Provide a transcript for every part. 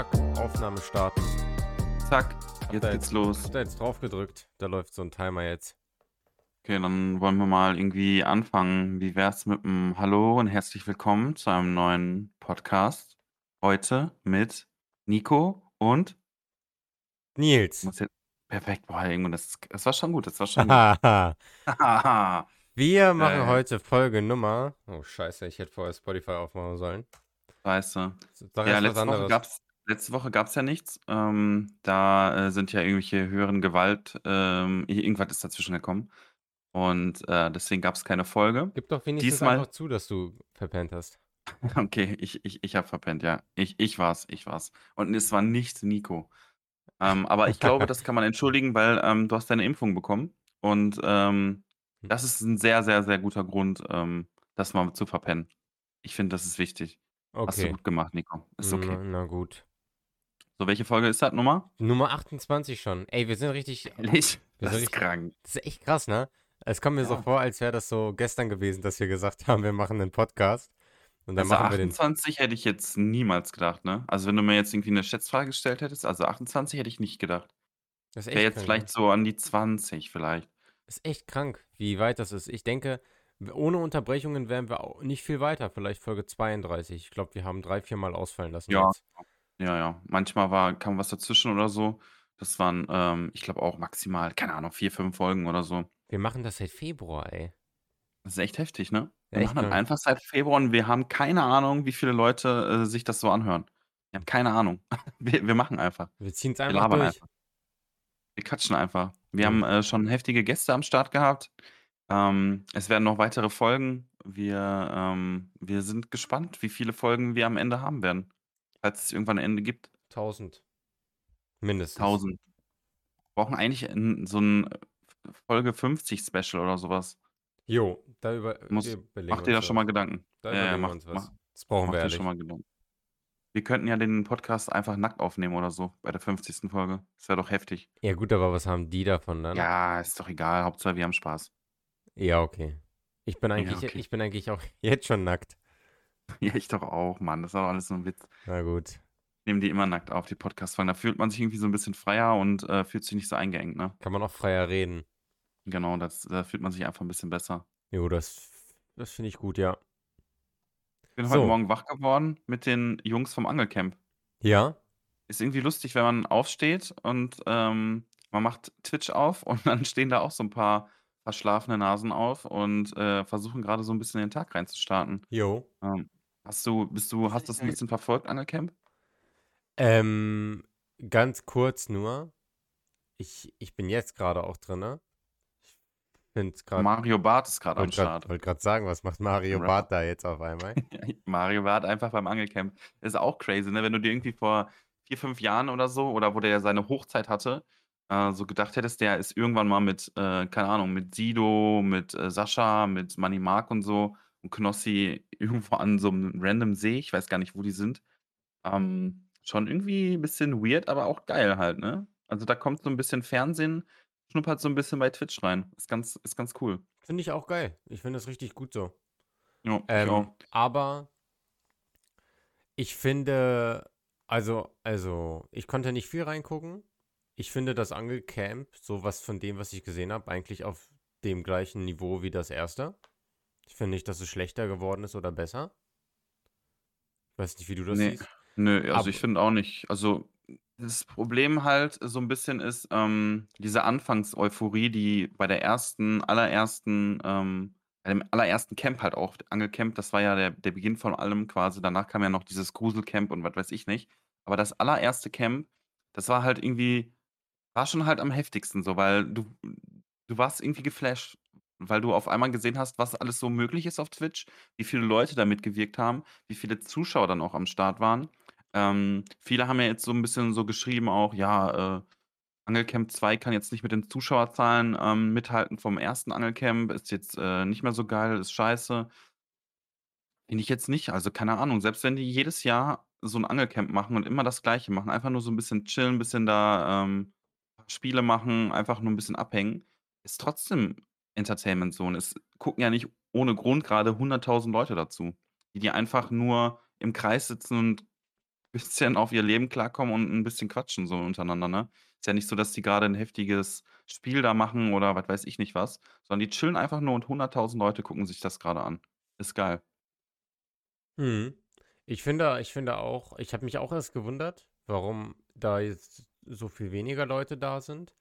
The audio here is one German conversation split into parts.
Zack, Aufnahme starten. Zack, Hab jetzt geht's jetzt, los. hab da jetzt drauf gedrückt. Da läuft so ein Timer jetzt. Okay, dann wollen wir mal irgendwie anfangen. Wie wär's mit einem Hallo und herzlich willkommen zu einem neuen Podcast. Heute mit Nico und Nils. perfekt. Boah, irgendwann, das, das war schon gut, das war schon gut. Wir machen Äh. heute Folge Nummer. Oh, scheiße, ich hätte vorher Spotify aufmachen sollen. Scheiße. Sag Ja, erst was letzte Woche gab's, letzte Woche gab's ja nichts. Ähm, da äh, sind ja irgendwelche höheren Gewalt, ähm, irgendwas ist dazwischen gekommen. Und äh, deswegen gab's keine Folge. Gib doch wenigstens Diesmal- einfach zu, dass du verpennt hast. Okay, ich, ich, ich habe verpennt, ja. Ich, ich war's, ich war's. Und es war nicht Nico. Ähm, aber ich glaube, das kann man entschuldigen, weil ähm, du hast deine Impfung bekommen. Und ähm, das ist ein sehr, sehr, sehr guter Grund, ähm, das mal zu verpennen. Ich finde, das ist wichtig. Hast du Okay. gut gemacht, Nico. Ist okay. Na, na gut. So, welche Folge ist das Nummer? Nummer 28 schon. Ey, wir sind richtig. Ehrlich? Wir Das ist richtig krank. Das ist echt krass, ne? Es kommt mir so Ja. vor, als wäre das so gestern gewesen, dass wir gesagt haben, wir machen einen Podcast. Und dann Also machen wir den. 28 hätte ich jetzt niemals gedacht, ne? Also wenn du mir jetzt irgendwie eine Schätzfrage gestellt hättest, also 28 hätte ich nicht gedacht. Das ist Wäre echt jetzt krank, vielleicht ne? so an die 20 vielleicht. ist echt krank, wie weit das ist. Ich denke, ohne Unterbrechungen wären wir auch nicht viel weiter. Vielleicht Folge 32. Ich glaube, wir haben drei, vier Mal ausfallen lassen Ja. jetzt. Ja, ja. Manchmal war, kam was dazwischen oder so. Das waren, ähm, ich glaube auch maximal, keine Ahnung, vier, fünf Folgen oder so. Wir machen das seit Februar, ey. Das ist echt heftig, ne? Wir echt machen das krank. einfach seit Februar und wir haben keine Ahnung, wie viele Leute äh, sich das so anhören. Wir haben keine Ahnung. Wir, wir machen einfach. Wir ziehen es Wir einfach labern durch. einfach. Wir quatschen einfach. Wir Ja. haben äh, schon heftige Gäste am Start gehabt. Ähm, es werden noch weitere Folgen. Wir, ähm, wir sind gespannt, wie viele Folgen wir am Ende haben werden. Falls es irgendwann ein Ende gibt. 1000. Mindestens. 1000. Wir brauchen eigentlich ein, so ein äh, Folge 50 Special oder sowas. Jo, da über, Muss- überlegen Mach dir da schon mal Gedanken. Da Ja, ja, mach- uns was. mach- das brauchen Mach wir dir ehrlich. schon mal Gedanken. Wir könnten ja den Podcast einfach nackt aufnehmen oder so bei der 50. Folge. Das wäre doch heftig. Ja, gut, aber was haben die davon dann? Ja, ist doch egal. Hauptsache, wir haben Spaß. Ja, okay. Ich bin eigentlich, okay. ich bin eigentlich auch jetzt schon nackt. Ja, ich doch auch, Mann. Das ist doch alles so ein Witz. Na gut. Nehmen die immer nackt auf, die Podcast-Folgen. Da fühlt man sich irgendwie so ein bisschen freier und äh, fühlt sich nicht so eingeengt, ne? Kann man auch freier reden. Genau, das, da fühlt man sich einfach ein bisschen besser. Jo, das, das finde ich gut, ja. Ich bin So. heute Morgen wach geworden mit den Jungs vom Angelcamp. Ja? Ist irgendwie lustig, wenn man aufsteht und ähm, man macht Twitch auf und dann stehen da auch so ein paar verschlafene Nasen auf und äh, versuchen gerade so ein bisschen den Tag reinzustarten. Jo. Ähm, hast du, bist du, hast du das ein bisschen verfolgt, Angelcamp? Ähm, ganz kurz nur. Ich, ich bin jetzt gerade auch drin. Ich finde es gerade. Mario Barth ist gerade am Wollte gerade Start. wollt grad sagen, was macht Mario Rapper. Barth da jetzt auf einmal? Mario Barth einfach beim Angelcamp. Ist auch crazy, ne? Wenn du dir irgendwie vor vier, fünf Jahren oder so, oder wo der ja seine Hochzeit hatte, äh, so gedacht hättest, der ist irgendwann mal mit, äh, keine Ahnung, mit Sido, mit äh, Sascha, mit Manny Mark und so und Knossi irgendwo an so einem random See, ich weiß gar nicht, wo die sind. Ähm, schon irgendwie ein bisschen weird, aber auch geil halt, ne? Also da kommt so ein bisschen Fernsehen, schnuppert so ein bisschen bei Twitch rein. Ist ganz, ist ganz cool. Finde ich auch geil. Ich finde das richtig gut so. Ja, ich Ähm, auch. aber ich finde, also, also, ich konnte nicht viel reingucken. Ich finde das Angelcamp, so was von dem, was ich gesehen habe, eigentlich auf dem gleichen Niveau wie das erste. Ich finde nicht, dass es schlechter geworden ist oder besser. Ich weiß nicht, wie du das Nee. siehst. Nö, also Aber- ich finde auch nicht. Also das Problem halt so ein bisschen ist ähm, diese Anfangseuphorie, die bei der ersten, allerersten, ähm, bei dem allerersten Camp halt auch, Angelcamp, das war ja der, der Beginn von allem quasi. Danach kam ja noch dieses Gruselcamp und was weiß ich nicht. Aber das allererste Camp, das war halt irgendwie, war schon halt am heftigsten so, weil du, du warst irgendwie geflasht, weil du auf einmal gesehen hast, was alles so möglich ist auf Twitch, wie viele Leute da mitgewirkt haben, wie viele Zuschauer dann auch am Start waren. Ähm, viele haben ja jetzt so ein bisschen so geschrieben auch, ja, äh, Angelcamp 2 kann jetzt nicht mit den Zuschauerzahlen ähm, mithalten vom ersten Angelcamp, ist jetzt äh, nicht mehr so geil, ist scheiße. Finde ich jetzt nicht. Also keine Ahnung, selbst wenn die jedes Jahr so ein Angelcamp machen und immer das Gleiche machen, einfach nur so ein bisschen chillen, ein bisschen da ähm, Spiele machen, einfach nur ein bisschen abhängen, ist trotzdem Entertainment. Und es gucken ja nicht ohne Grund gerade 100.000 Leute dazu, die, die einfach nur im Kreis sitzen und bisschen auf ihr Leben klarkommen und 'n bisschen quatschen so untereinander, ne? Ist ja nicht so, dass die grade 'n heftiges Spiel da machen oder was weiß ich nicht was, sondern die chillen einfach nur und 100.000 Leute gucken sich das grade an. Ist geil. Mhm. Ich finde ich finde auch ich habe mich auch erst gewundert, warum da jetzt so viel weniger Leute da sind.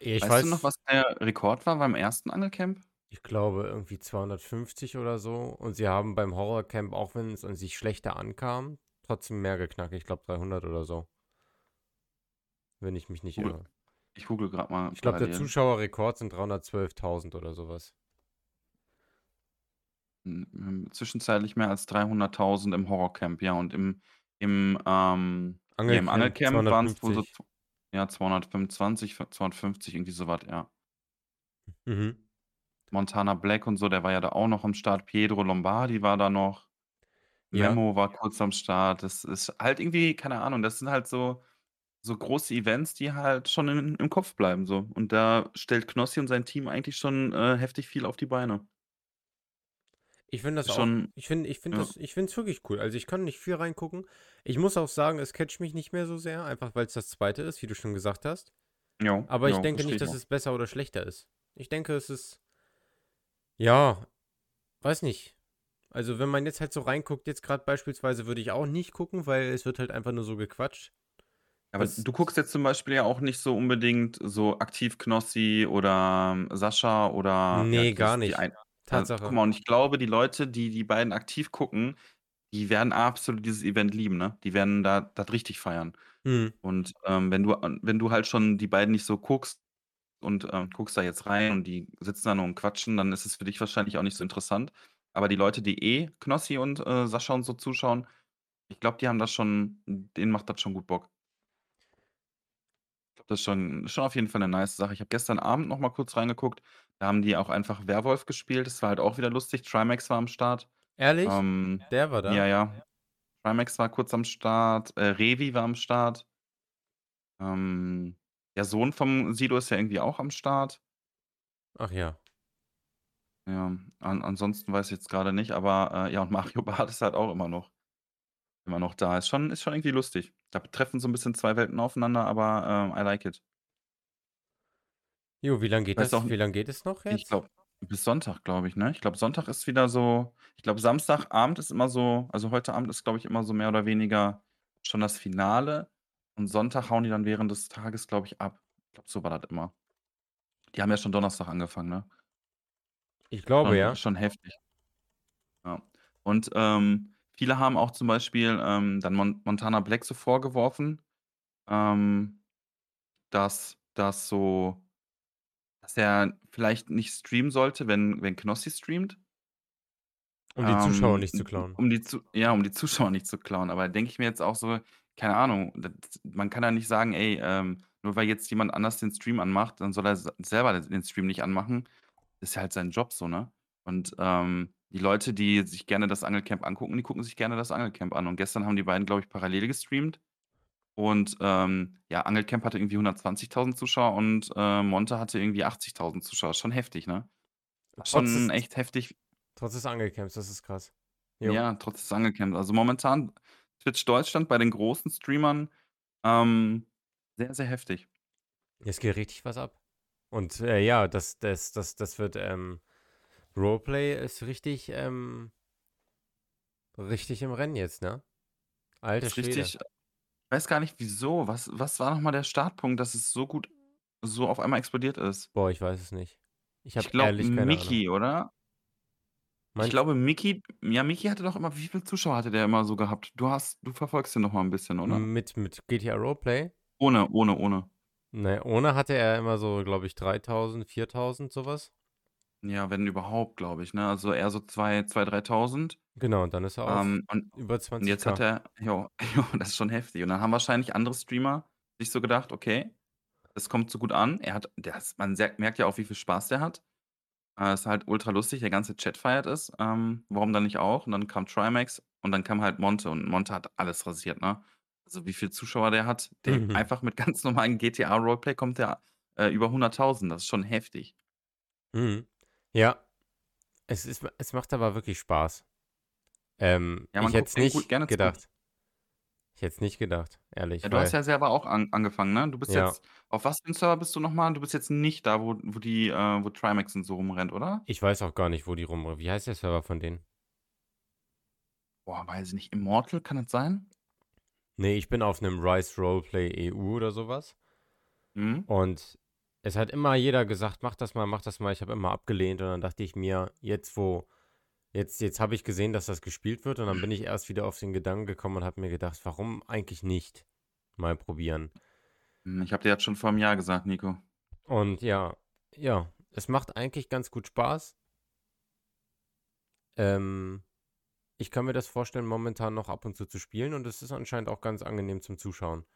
Ich Weißt du noch, weiß was der Rekord war beim ersten Angelcamp? ich glaube irgendwie 250 oder so und sie haben beim Horrorcamp, auch wenn es an sich schlechter ankam, trotzdem mehr geknackt. Ich glaube 300 oder so. Wenn ich mich nicht Google irre. ich google grad mal Ich glaube, der. Zuschauerrekord sind 312.000 oder so was. Hm, hm, zwischenzeitlich mehr als 300.000 im Horrorcamp, ja, und im im, ähm hier im Angelcamp Angelcamp waren's wohl so 250. zw ja, 225, f 250, irgendwie so was, ja. Mhm. Montana Black und so, der war ja da auch noch am Start. Pietro Lombardi war da noch. Ja. Memo war kurz am Start. Das ist halt irgendwie keine Ahnung, das sind halt so so große Events, die halt schon in im Kopf bleiben so. Und da stellt Knossi und sein Team eigentlich schon, äh, heftig viel auf die Beine. Ich finde das Ist auch schon ich finde ich finde ja. das ich finde es wirklich cool. Also, ich kann nicht viel reingucken. Ich muss auch sagen, es catcht mich nicht mehr so sehr, einfach weil's das 2. ist, wie du schon gesagt hast. Jo, Aber ich jo, denke nicht, ich dass auch. es besser oder schlechter ist. Ich denke, es ist ja, weiß nicht. Also, wenn man jetzt halt so reinguckt, jetzt grad beispielsweise würde ich auch nicht gucken, weil es wird halt einfach nur so gequatscht. Aber Das du guckst jetzt zum Beispiel ja auch nicht so unbedingt so aktiv Knossi oder Sascha oder ja, Ne, die gar nicht. ein äh, guck Tatsache. mal, und ich glaube, die Leute, die die beiden aktiv gucken, die werden absolut dieses Event lieben, ne? Die werden da das richtig feiern. Mhm. Und, ähm, wenn du an wenn du halt schon die beiden nicht so guckst und, ähm, guckst da jetzt rein und die sitzen da nur und quatschen, dann ist es für dich wahrscheinlich auch nicht so interessant. Aber die Leute, die eh Knossi und, äh, Sascha und so zuschauen, ich glaube, die haben das schon denen macht das schon gut Bock. Das ist schon schon auf jeden Fall 'ne nice Sache. Ich habe gestern Abend noch mal kurz reingeguckt. Da haben die auch einfach Werwolf gespielt. Das war halt auch wieder lustig. Trimax war am Start. Ehrlich? Ähm, Der war ja, da? ja. Trimax war kurz am Start. Äh, Revi war am Start. Ähm, der Sohn vom Sido ist ja irgendwie auch am Start. Ach ja. Ja, an ansonsten weiß ich jetzt grade nicht, aber, äh, ja, und Mario Barth ist halt auch immer noch immer noch da. Ist schon ist schon irgendwie lustig. Da treffen so 'n bisschen 2 Welten aufeinander, aber, ähm, I like it. Jo, wie lang geht Weiß auch das wie lang geht es noch ich jetzt? glaube, bis Sonntag, glaube ich, ne? Ich glaube, Sonntag ist wieder so ich glaube, Samstagabend ist immer so also, heute Abend ist, glaube ich, immer so mehr oder weniger schon das Finale und Sonntag hauen die dann während des Tages, glaube ich, ab. Ich glaube, so war das immer. Die haben ja schon Donnerstag angefangen, ne? Ich glaube, Schon ja. schon heftig. Ja. Und, ähm, viele haben auch zum Beispiel, ähm, dann Mon Montana Black so vorgeworfen, ähm, dass das so dass er vielleicht nicht streamen sollte, wenn wenn Knossi streamt. Um die Zuschauer Ähm, nicht zu klauen. um die Zu ja, um die Zuschauer nicht zu klauen. Aber denke ich mir jetzt auch so, keine Ahnung, d man kann ja nicht sagen: „Ey, ähm, nur weil jetzt jemand anders den Stream anmacht, dann soll er selber den Stream nicht anmachen.“ Ist ja halt sein Job so, ne? Und, ähm, die Leute, die sich gerne das Angelcamp angucken, die gucken sich gerne das Angelcamp an. Und gestern haben die beiden, glaube ich, parallel gestreamt. Und, ähm, ja, Angelcamp hatte irgendwie 120.000 Zuschauer und, äh, Monte hatte irgendwie 80.000 Zuschauer. Schon heftig, ne? Trotz Schon des echt heftig. trotz des Angelcamps, das ist krass. Jo. Ja, trotz des Angelcamps. Also, momentan Twitch Deutschland bei den großen Streamern, ähm, sehr, sehr heftig. Es geht richtig was ab. Und, äh, ja, das das das das wird, ähm Roleplay ist richtig, ähm richtig im Rennen jetzt, ne? Alter Schwede. richtig weiß gar nicht wieso. Was was war noch mal der Startpunkt, dass es so gut so auf einmal explodiert ist? Boah, ich weiß es nicht. Ich Ich glaube, ehrlich keine Ahnung. Oder? Ich Meinst glaube, Micky ja, Micky hatte doch immer wie viele Zuschauer hatte der immer so gehabt? Du hast du verfolgst den noch mal 'n bisschen, oder? Mit mit GTA Roleplay? Ohne, ohne, ohne. Ne, ohne hatte er immer so, glaube ich, 3.000, 4.000, so was. Ja, wenn überhaupt, glaube ich, ne? Also, eher so 2 2, 3.000. Genau, und dann ist er auf Ähm, und über und jetzt hat 20.000. er jo, jo, das ist schon heftig. Und dann haben wahrscheinlich andere Streamer sich so gedacht: „Okay, das kommt so gut an.“ Er hat der ist man sehr merkt ja auch, wie viel Spaß der hat. Äh, ist halt ultra lustig, der ganze Chat feiert es. Ähm, warum dann nicht auch? Und dann kam Trimax und dann kam halt Monte und Monte hat alles rasiert, ne? Also, wie viele Zuschauer der hat, der Mhm. einfach mit ganz normalen GTA Roleplay kommt der, äh, über 100.000. Das ist schon heftig. Mhm. Ja. Es ist es macht aber wirklich Spaß. Ähm, Ja, ich man hätte guckt es nicht gerne zu. gedacht. Ich hätte es nicht gedacht, Ja, ehrlich, du hast ja selber auch an angefangen, ne? Du bist Ja. jetzt auf was für 'n Server bist du noch mal? Du bist jetzt nicht da, wo wo die äh, wo Trimax und so rumrennt, oder? Ich weiß auch gar nicht, wo die rum wie heißt der Server von denen? Boah, weiß ich nicht. Immortal, kann das sein? Ne, ich bin auf 'nem Rise Roleplay EU oder so was. Mhm. Und es hat immer jeder gesagt: „Mach das mal, mach das mal.“ Ich habe immer abgelehnt und dann dachte ich mir, jetzt wo jetzt jetzt habe ich gesehen, dass das gespielt wird und dann bin ich erst wieder auf den Gedanken gekommen und habe mir gedacht: „Warum eigentlich nicht mal probieren?“ Hm, ich habe dir jetzt schon vor 'nem Jahr gesagt, Nico. Und ja, ja, es macht eigentlich ganz gut Spaß. Ähm, ich kann mir das vorstellen, momentan noch ab und zu zu spielen und es ist anscheinend auch ganz angenehm zum Zuschauen.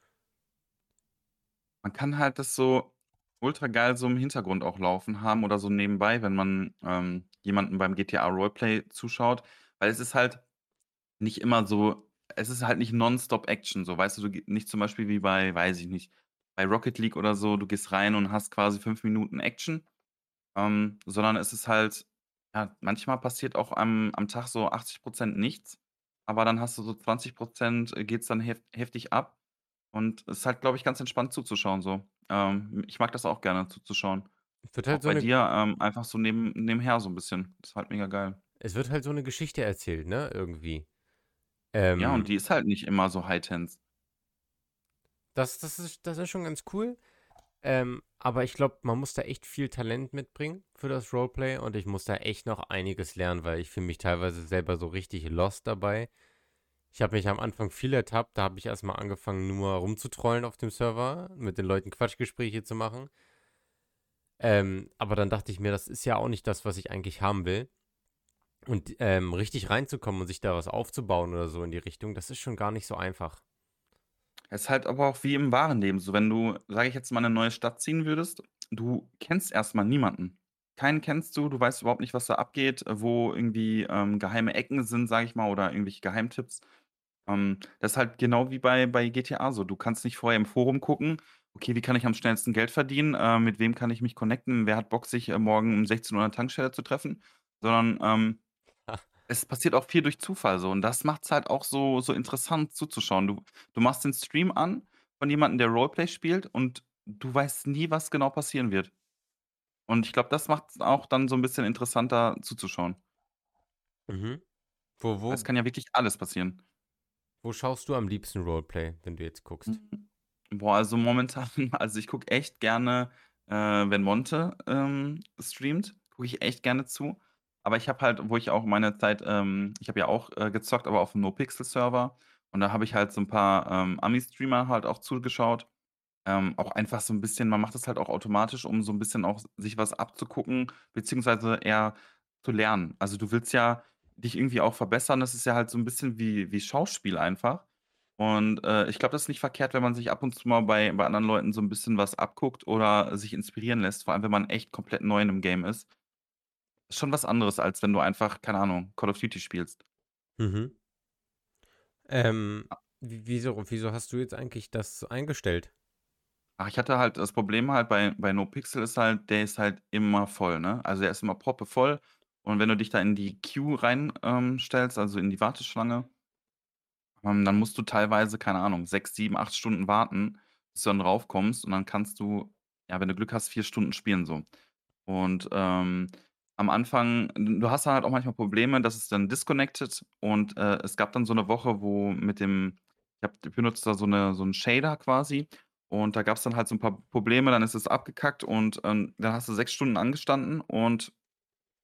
Man kann halt das so ultra geil so im Hintergrund auch laufen haben oder so nebenbei, wenn man, ähm, jemandem beim GTA Roleplay zuschaut, weil es ist halt nicht immer so es ist halt nicht nonstop Action so, weißt du? Du nicht zum Beispiel wie bei, weiß ich nicht, bei Rocket League oder so, du gehst rein und hast quasi 5 Minuten Action, ähm, sondern es ist halt ja, manchmal passiert auch am am Tag so 80% nichts, aber dann hast du so 20% äh, geht's dann hef heftig ab und es ist halt, glaube ich, ganz entspannt zuzuschauen so. Ähm, ich mag das auch gerne zuzuschauen. Es wird Auch halt so bei 'ne dir, ähm, einfach so neben nebenher so 'n bisschen. Ist halt mega geil. es wird halt so 'ne Geschichte erzählt, ne, irgendwie. Ja, und Ähm die ist halt nicht immer so high tense. Das das ist das ist schon ganz cool. Ähm, aber ich glaube, man muss da echt viel Talent mitbringen für das Roleplay und ich muss da echt noch einiges lernen, weil ich fühle mich teilweise selber so richtig lost dabei. Ich habe mich am Anfang viel ertappt, da habe ich erst mal angefangen, nur rumzutrollen auf dem Server, mit den Leuten Quatschgespräche zu machen. Ähm, aber dann dachte ich mir, das ist ja auch nicht das, was ich eigentlich haben will. Und, ähm, richtig reinzukommen und sich da was aufzubauen oder so in die Richtung, das ist schon gar nicht so einfach. Es ist halt aber auch wie im wahren Leben so, wenn du, sage ich jetzt mal, in 'ne neue Stadt ziehen würdest, du kennst erst mal niemanden. Keinen kennst du, du weißt überhaupt nicht, was da abgeht, wo irgendwie, ähm, geheime Ecken sind, sage ich mal, oder irgendwelche Geheimtipps. Ähm, das ist halt genau wie bei bei GTA so. Du kannst nicht vorher im Forum gucken: „Okay, wie kann ich am schnellsten Geld verdienen? Äh, mit wem kann ich mich connecten? Wer hat Bock, sich, äh, morgen um 16:00 an der Tankstelle zu treffen?“ Sondern, ähm, es passiert auch viel durch Zufall so und das macht's halt auch so so interessant zuzuschauen. Du du machst den Stream an von jemandem, der Roleplay spielt und du weißt nie, was genau passieren wird. Und ich glaube, das macht's auch dann so 'n bisschen interessanter zuzuschauen. Mhm. Wo Weil es wo kann ja wirklich alles passieren. wo schaust du am liebsten Roleplay, wenn du jetzt guckst? Mhm. Boah, also momentan also ich gucke echt gerne, äh, wenn Monte, ähm, streamt, gucke ich echt gerne zu. Aber ich habe halt wo ich auch meine Zeit ähm, ich habe ja auch, äh, gezockt, aber auf'm NoPixel-Server und da habe ich halt so 'n paar, ähm, Ami-Streamer halt auch zugeschaut. Ähm, auch einfach so 'n bisschen man macht das halt auch automatisch, um so 'n bisschen auch sich was abzugucken, beziehungsweise eher zu lernen. Also, du willst ja dich irgendwie auch verbessern. Das ist ja halt so 'n bisschen wie wie Schauspiel einfach. Und, äh, ich glaube, das ist nicht verkehrt, wenn man sich ab und zu mal bei bei anderen Leuten so 'n bisschen was abguckt oder sich inspirieren lässt, vor allem, wenn man echt komplett neu in 'nem Game ist. Ist schon was anderes, als wenn du einfach, keine Ahnung, Call of Duty spielst. Mhm. Ähm, A w wieso wieso hast du jetzt eigentlich das eingestellt? Ach, ich hatte halt das Problem halt bei bei NoPixel ist halt, der ist halt immer voll, ne? Also, der ist immer proppevoll und wenn du dich da in die Queue rein, ähm, stellst, also in die Warteschlange ähm, dann musst du teilweise, keine Ahnung, 6, 7, 8 Stunden warten, bis du dann raufkommst und dann kannst du, ja, wenn du Glück hast, 4 Stunden spielen so. Und, ähm, am Anfang du hast dann halt auch manchmal Probleme, dass es dann disconnected und, äh, es gab dann so 'ne Woche, wo mit dem ich habe benutze da so 'ne so 'n Shader quasi und da gab's dann halt so 'n paar Probleme, dann ist es abgekackt und, ähm, dann hast du 6 Stunden angestanden und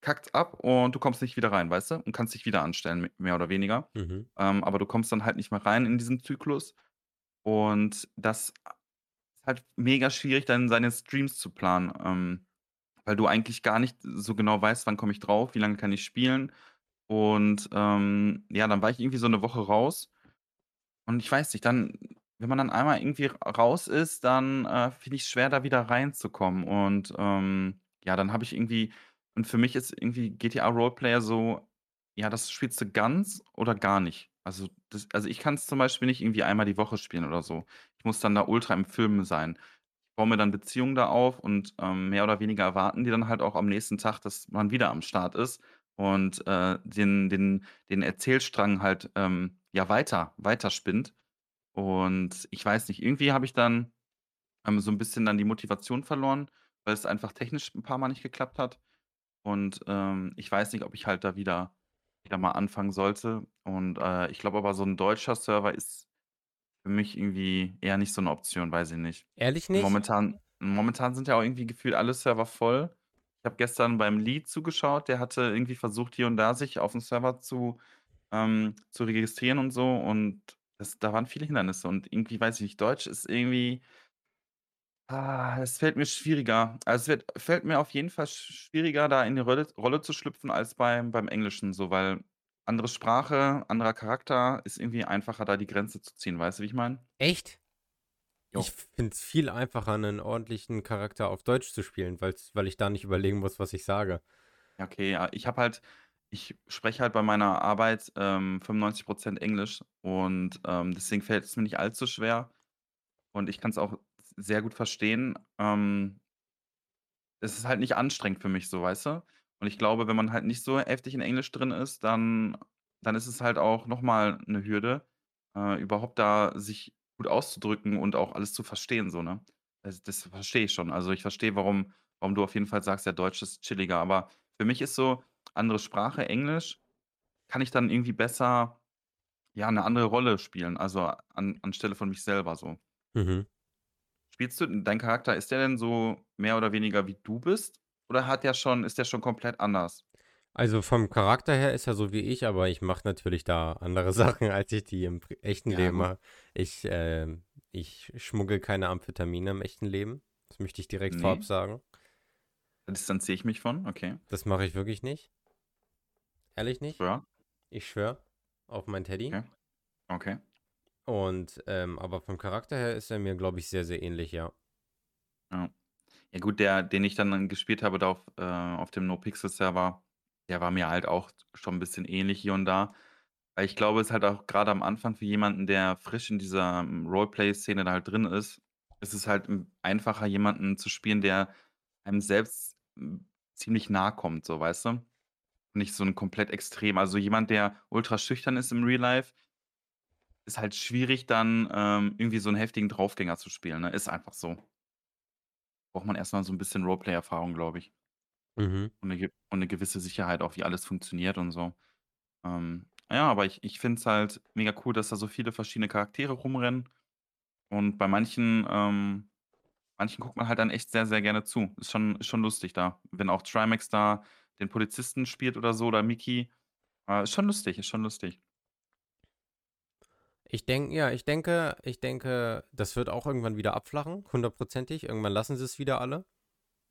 kackt's ab und du kommst nicht wieder rein, weißt du? Und kannst dich wieder anstellen, mehr oder weniger. Mhm. Ähm, aber du kommst dann halt nicht mehr rein in diesen Zyklus und das ist halt mega schwierig, dann seine Streams zu planen, ähm, weil du eigentlich gar nicht so genau weißt: „Wann komme ich drauf? Wie lange kann ich spielen?“ Und, ähm, ja, dann war ich irgendwie so 'ne Woche raus und ich weiß nicht, dann wenn man dann einmal irgendwie raus ist, dann, äh, finde ich's schwer, da wieder reinzukommen und, ähm, ja, dann habe ich irgendwie und für mich ist irgendwie GTA Roleplay so, ja, das spielst du ganz oder gar nicht. Also, das also, ich kann's zum Beispiel nicht irgendwie einmal die Woche spielen oder so. Ich muss dann da ultra im Film sein. Ich baue mir dann Beziehungen da auf und, ähm, mehr oder weniger erwarten die dann halt auch am nächsten Tag, dass man wieder am Start ist. und, äh, den den den Erzählstrang halt, ähm, ja, weiter weiterspinnt. Und ich weiß nicht, irgendwie habe ich dann, ähm, so 'n bisschen dann die Motivation verloren, weil es einfach technisch 'n paarmal nicht geklappt hat. Und, ähm, ich weiß nicht, ob ich halt da wieder wieder mal anfangen sollte. Und, äh, ich glaube aber, so 'n deutscher Server ist für mich irgendwie eher nicht so 'ne Option, weiß ich nicht. Ehrlich nicht? Momentan momentan sind ja auch irgendwie gefühlt alle Server voll. Ich habe gestern beim Lead zugeschaut, der hatte irgendwie versucht, hier und da sich auf'm Server zu ähm, zu registrieren und so und das da waren viele Hindernisse und irgendwie weiß ich nicht, Deutsch ist irgendwie ah, es fällt mir schwieriger. Also, es wird fällt mir auf jeden Fall sch schwieriger, da in die Rolle Rolle zu schlüpfen als beim beim Englischen so, weil andere Sprache, anderer Charakter, ist irgendwie einfacher, da die Grenze zu ziehen. Weißt du, wie ich meine? Echt? Ich Jo. finde es viel einfacher, 'nen ordentlichen Charakter auf Deutsch zu spielen, weil's weil ich da nicht überlegen muss, was ich sage. Ja, okay, ja. Ich habe halt ich spreche halt bei meiner Arbeit, ähm, 95% Englisch und, ähm, deswegen fällt es mir nicht allzu schwer und ich kann's auch s sehr gut verstehen. Ähm es ist halt nicht anstrengend für mich so, weißt du? Und ich glaube, wenn man halt nicht so heftig in Englisch drin ist, dann dann ist es halt auch noch mal 'ne Hürde, äh, überhaupt da sich gut auszudrücken und auch alles zu verstehen so, ne? Also, das verstehe ich schon. Also, ich verstehe, warum warum du auf jeden Fall sagst, ja, Deutsch ist chilliger. Aber für mich ist so, andere Sprache, Englisch, kann ich dann irgendwie besser, ja, 'ne andere Rolle spielen, also, an anstelle von mich selber so. Mhm. Spielst du dein Charakter, ist der denn so mehr oder weniger wie du bist oder hat der schon ist der schon komplett anders? Also, vom Charakter her ist er so wie ich, aber ich mache natürlich da andere Sachen, als ich die im echten Ja, Leben mache. Ich, ähm ich schmuggel keine Amphetamine im echten Leben. Das möchte ich direkt vorab Ne? sagen. Distanziere ich mich von, okay. Das mache ich wirklich nicht. Ehrlich nicht. Ja. Ich schwöre auf mein Teddy. Okay. Okay. Und, ähm, aber vom Charakter her ist er mir, glaube ich, sehr, sehr ähnlich, ja. Ja. Ja gut, der, den ich dann gespielt habe da auf, äh auf dem NoPixel-Server, der war mir halt auch schon 'n bisschen ähnlich hier und da. Weil ich glaube, es ist halt auch grade am Anfang für jemanden, der frisch in dieser, hm, Roleplay-Szene da halt drin ist, ist es halt, einfacher, jemanden zu spielen, der einem selbst, ziemlich nahekommt, so, weißt du? Nicht so 'n komplett extrem also, jemand, der ultra schüchtern ist im Real Life ist halt schwierig dann, ähm, irgendwie so 'n heftigen Draufgänger zu spielen, ne? Ist einfach so. Braucht man erst mal so 'n bisschen Roleplay-Erfahrung, glaube ich. Mhm. Und 'ne ge und 'ne gewisse Sicherheit auch, wie alles funktioniert und so. Ähm, ja, aber ich ich finde es halt mega cool, dass da so viele verschiedene Charaktere rumrennen. Und bei manchen ähm, manchen guckt man halt dann echt sehr, sehr gerne zu. Ist schon ist schon lustig da. Wenn auch Trimax da den Polizisten spielt oder so oder Miki. Äh, ist schon lustig, ist schon lustig. Ich denke ja, ich denke ich denke, das wird auch irgendwann wieder abflachen, hundertprozentig. Irgendwann lassen sie's wieder alle.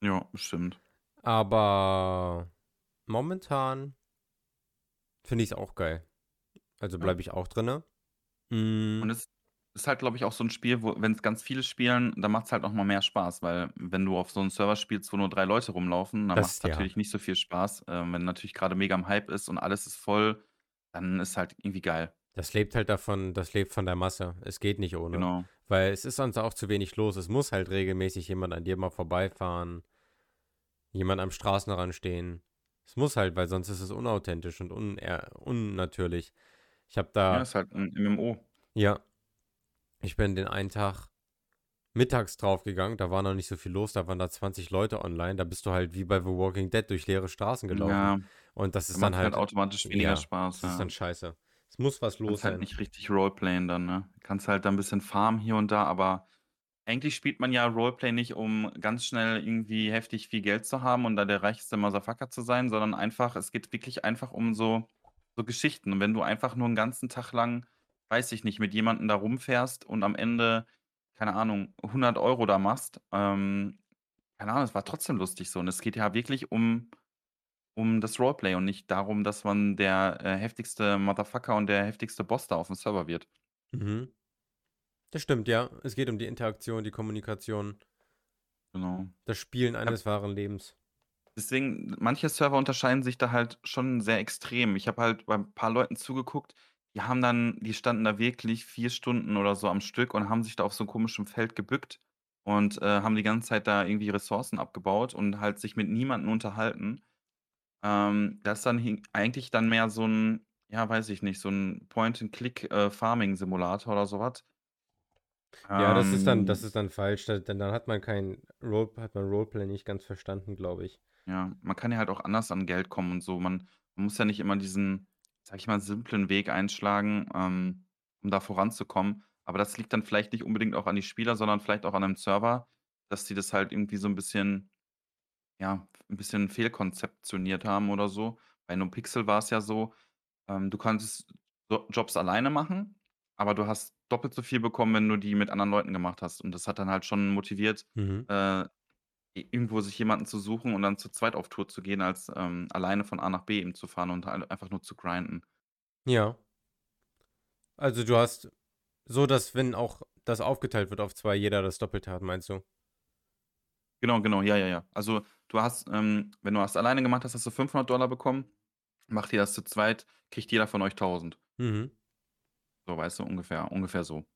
Ja, bestimmt. Aber momentan finde ich's auch geil. Also, bleibe ich auch drinnen. Hm. Und es ist halt, glaube ich, auch so 'n Spiel, wo wenn's ganz viele spielen, dann macht's halt noch mal mehr Spaß, weil wenn du auf so 'nem Server spielst, wo nur 3 Leute rumlaufen, dann macht's Das ja. natürlich nicht so viel Spaß. Ähm, wenn natürlich grade mega im Hype ist und alles ist voll, dann ist halt irgendwie geil. Das lebt halt davon das lebt von der Masse. Es geht nicht ohne. Genau. Weil es ist sonst auch zu wenig los. Es muss halt regelmäßig jemand an dir mal vorbeifahren. Jemand am Straßenrand stehen. Es muss halt, weil sonst ist es unauthentisch und unehr unnatürlich. Ich habe Ja, da ist halt 'n MMO. Ja. Ich bin den einen Tag mittags draufgegangen, da war noch nicht so viel los, da waren da 20 Leute online. Da bist du halt wie bei The Walking Dead durch leere Straßen gelaufen. Ja. Und das Da ist dann halt halt automatisch weniger ja, Spaß, das ist ja. dann scheiße. Es muss was los Kannst halt sein. nicht richtig roleplayen dann, ne? Kannst halt da 'n bisschen farmen hier und da, aber eigentlich spielt man ja Roleplay nicht, um ganz schnell irgendwie heftig viel Geld zu haben und da der reichste Motherfucker zu sein, sondern einfach es geht wirklich einfach um so so Geschichten. Und wenn du einfach nur 'n ganzen Tag lang, weiß ich nicht, mit jemandem da rumfährst und am Ende, keine Ahnung, 100 € da machst, ähm, keine Ahnung, es war trotzdem lustig so. Und es geht ja wirklich um um das Roleplay und nicht darum, dass man der, äh, heftigste Motherfucker und der heftigste Boss da auf'm Server wird. Mhm. Das stimmt, ja. Es geht um die Interaktion, die Kommunikation. Genau. Das Spielen eines wahren Lebens. Deswegen, manche Server unterscheiden sich da halt schon sehr extrem. Ich habe halt bei 'n paar Leuten zugeguckt, die haben dann die standen da wirklich 4 Stunden oder so am Stück und haben sich da auf so 'n komischen Feld gebückt und, äh, haben die ganze Zeit da irgendwie Ressourcen abgebaut und halt sich mit niemandem unterhalten. Ähm, das ist dann hin eigentlich dann mehr so 'n ja, weiß ich nicht, so 'n Point and Click, äh, Farming Simulator oder so was. Ja, das ist dann das Ähm ist dann falsch, da denn dann hat man kein Role hat man Roleplay nicht ganz verstanden, glaube ich. Ja, man kann ja halt auch anders an Geld kommen und so. Man man muss ja nicht immer diesen, sage ich mal, simplen Weg einschlagen, ähm, um da voranzukommen. Aber das liegt dann vielleicht nicht unbedingt auch an die Spieler, sondern vielleicht auch an 'nem Server, dass die das halt irgendwie so 'n bisschen ja, 'n bisschen fehlkonzeptioniert haben oder so. Bei NoPixel war's ja so, ähm, du konntest Jo Jobs alleine machen, aber du hast doppelt so viel bekommen, wenn du die mit anderen Leuten gemacht hast. Und das hat dann halt schon motiviert, Mhm. äh, irgendwo sich jemanden zu suchen und dann zu zweit auf Tour zu gehen, als, ähm, alleine von A nach B eben zu fahren und halt einfach nur zu grinden. Ja. Also, du hast so, dass wenn auch das aufgeteilt wird auf 2, jeder das Doppelte hat, meinst du? Genau, genau, ja, ja, ja. Also, du hast, ähm wenn du das alleine gemacht hast, hast du 500 bekommen. Macht ihr das zu zweit, kriegt jeder von euch 1.000. Mhm. So, weißt du, ungefähr ungefähr so. Und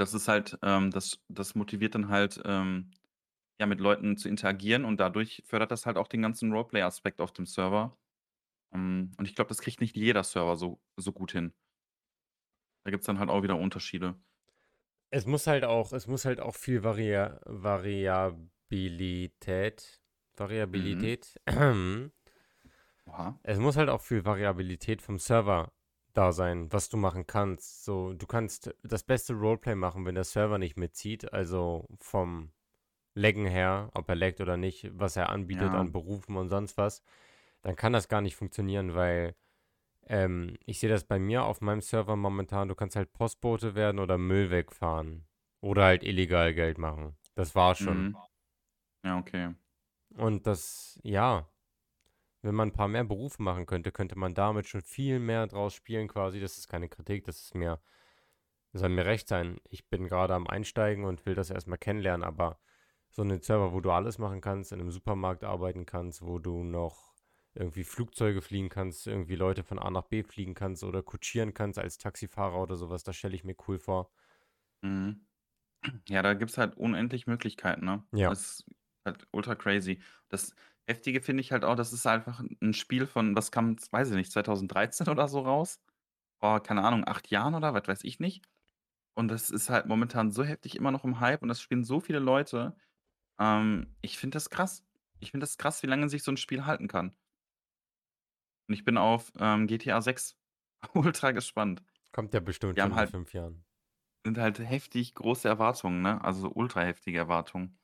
das ist halt, ähm das das motiviert dann halt, ähm, ja, mit Leuten zu interagieren und dadurch fördert das halt auch den ganzen Roleplay-Aspekt auf dem Server. Hm, und ich glaube, das kriegt nicht jeder Server so so gut hin. Da gibt's dann halt auch wieder Unterschiede. Es muss halt auch es muss halt auch viel Varia Variabilität. Variabilität Oha. es muss halt auch viel Variabilität vom Server da sein, was du machen kannst. So, du kannst das beste Roleplay machen, wenn der Server nicht mitzieht, also vom Laggen her, ob er laggt oder nicht, was er anbietet Ja. an Berufen und sonst was, dann kann das gar nicht funktionieren, weil, ähm, ich sehe das bei mir auf meinem Server momentan, du kannst halt Postbote werden oder Müll wegfahren oder halt illegal Geld machen. Das war's schon. Mhm. Ja, okay. Und das ja, wenn man 'n paar mehr Berufe machen könnte, könnte man damit schon viel mehr draus spielen quasi. Das ist keine Kritik, das ist mir soll mir recht sein. Ich bin grade am Einsteigen und will das erst mal kennenlernen, aber so 'nen Server, wo du alles machen kannst, in 'nem Supermarkt arbeiten kannst, wo du noch irgendwie Flugzeuge fliegen kannst, irgendwie Leute von A nach B fliegen kannst oder kutschieren kannst als Taxifahrer oder so was, das stelle ich mir cool vor. Mhm. Ja, da gibt's halt unendlich Möglichkeiten, ne? Ja. Ist halt ultra crazy. Das Heftige finde ich halt auch, das ist einfach 'n 'n Spiel von was kam, weiß ich nicht, 2013 oder so raus? Vor, keine Ahnung, 8 Jahren oder was weiß ich nicht. Und das ist halt momentan so heftig immer noch im Hype und das spielen so viele Leute. Ähm, ich finde das krass. Ich finde das krass, wie lange sich so 'n Spiel halten kann. Und ich bin auf, ähm, GTA 6 ultra gespannt. Kommt ja bestimmt schon in halt 5 Jahren. sind halt heftig große Erwartungen, ne? Also, ultra heftige Erwartungen.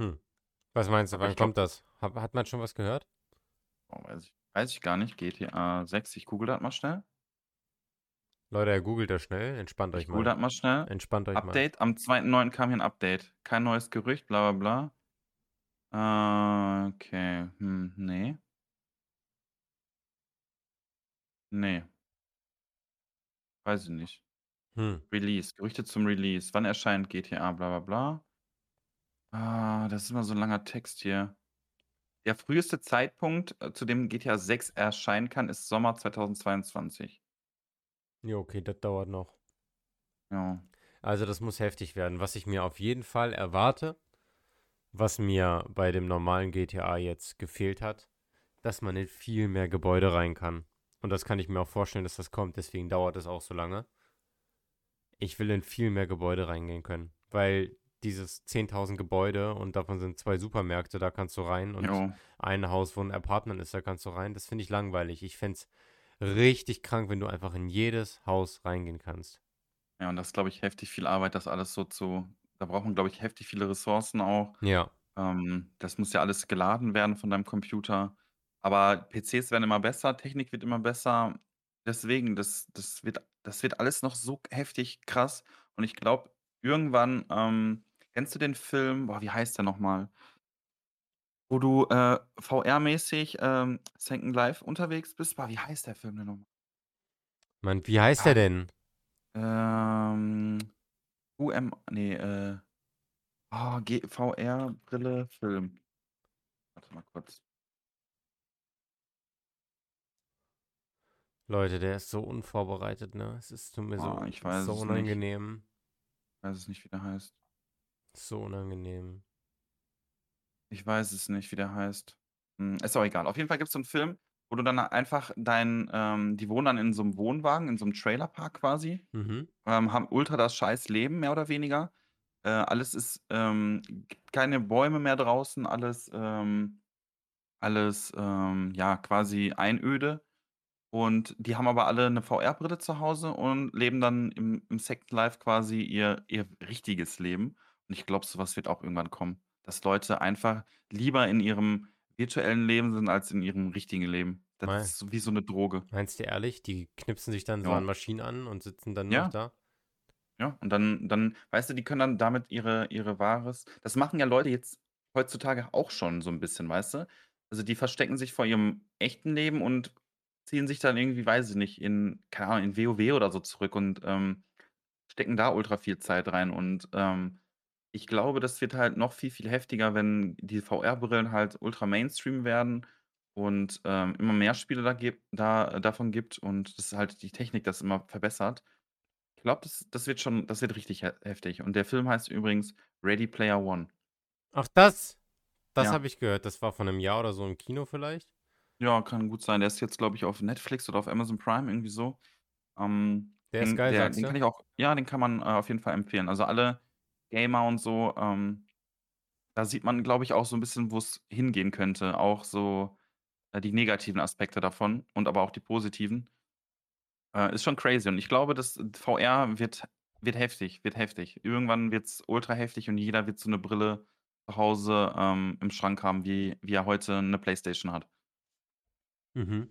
Hm. Was meinst du, wann ich glaube kommt das? Ha hat man schon was gehört? Oh, weiß ich weiß ich gar nicht. GTA 6, ich google das mal schnell. Leute, er googelt das schnell. Entspannt Ich euch google mal. das mal schnell. Entspannt euch mal. Update, am 2.9. kam hier 'n Update. Kein neues Gerücht, bla bla bla. Äh, okay, hm, ne. Ne. Weiß ich nicht. Hm. Release, Gerüchte zum Release. Wann erscheint GTA bla bla bla? Ah, das ist immer so 'n langer Text hier. Der früheste Zeitpunkt, äh, zu dem GTA 6 erscheinen kann, ist Sommer 2022. Ja, okay, das dauert noch. Ja. Also, das muss heftig werden. Was ich mir auf jeden Fall erwarte, was mir bei dem normalen GTA jetzt gefehlt hat, dass man in viel mehr Gebäude rein kann. Und das kann ich mir auch vorstellen, dass das kommt, deswegen dauert es auch so lange. Ich will in viel mehr Gebäude reingehen können, weil dieses 10.000 Gebäude und davon sind 2 Supermärkte, da kannst du rein und Jo. ein Haus, wo 'n Apartment ist, da kannst du rein. Das finde ich langweilig. Ich fände es richtig krank, wenn du einfach in jedes Haus reingehen kannst. Ja, und das ist, glaube ich, heftig viel Arbeit, das alles so zu da braucht man, glaube ich, heftig viele Ressourcen auch. Ja. Ähm, das muss ja alles geladen werden von deinem Computer. Aber PCs werden immer besser, Technik wird immer besser. Deswegen, das das wird das wird alles noch so heftig krass. Und ich glaube, irgendwann, ähm kennst du den Film boah, wie heißt der noch mal? Wo du, äh, VR-mäßig, ähm, Second Life unterwegs bist. Boah, wie heißt der Film denn noch mal? Mann, wie heißt der denn? Ähm, UM ne, äh, oh, VR-Brille, Film. Warte mal kurz. Leute, der ist so unvorbereitet, ne? Es ist tut mir so Oh, ich weiß so es nicht. unangenehm. Weiß es nicht, wie der heißt. So unangenehm. Ich weiß es nicht, wie der heißt. Hm, ist auch egal. Auf jeden Fall gibt's so 'n Film, wo du dann einfach dein ähm, die wohnen dann in so 'nem Wohnwagen, in so 'nem Trailerpark quasi, Mhm. ähm, haben ultra das scheiß Leben mehr oder weniger. Äh, alles ist ähm, gibt keine Bäume mehr draußen, alles, ähm alles, ähm, ja, quasi Einöde. Und die haben aber alle 'ne VR-Brille zu Hause und leben dann im im Second Life quasi ihr ihr richtiges Leben. Und ich glaube, so was wird auch irgendwann kommen, dass Leute einfach lieber in ihrem virtuellen Leben sind als in ihrem richtigen Leben. Das Mei ist so wie so 'ne Droge. Meinst du ehrlich, die knipsen sich dann so an. Maschinen an und sitzen dann nur noch Ja. da? Ja, und dann dann weißt du, die können dann damit ihre ihre wahres das machen ja Leute jetzt heutzutage auch schon so 'n bisschen, weißt du? Also, die verstecken sich vor ihrem echten Leben und ziehen sich dann irgendwie, weiß ich nicht, in keine Ahnung, in WoW oder so zurück und, ähm, stecken da ultra viel Zeit rein. Und, ähm, ich glaube, das wird halt noch viel, viel heftiger, wenn die VR-Brillen halt ultra Mainstream werden und, ähm, immer mehr Spiele da gibt da davon gibt und dass halt die Technik das immer verbessert. Ich glaube, das das wird schon das wird richtig he heftig. Und der Film heißt übrigens Ready Player One. Ach, das? Das Ja. habe ich gehört. Das war vor 'nem Jahr oder so im Kino vielleicht? Ja, kann gut sein. Der ist jetzt, glaube ich, auf Netflix oder auf Amazon Prime, irgendwie so. Ähm, Der ist den geil, der den kann ich auch ja, den kann man, äh, auf jeden Fall empfehlen. Also, alle Gamer und so, ähm, da sieht man, glaube ich, auch so 'n bisschen, wo's hingehen könnte. Auch so, äh, die negativen Aspekte davon und aber auch die positiven. Äh, ist schon crazy und ich glaube, das VR wird wird heftig, wird heftig. Irgendwann wird's ultra heftig und jeder wird so 'ne Brille zu Hause, ähm, im Schrank haben, wie wie er heute 'ne Playstation hat. Mhm.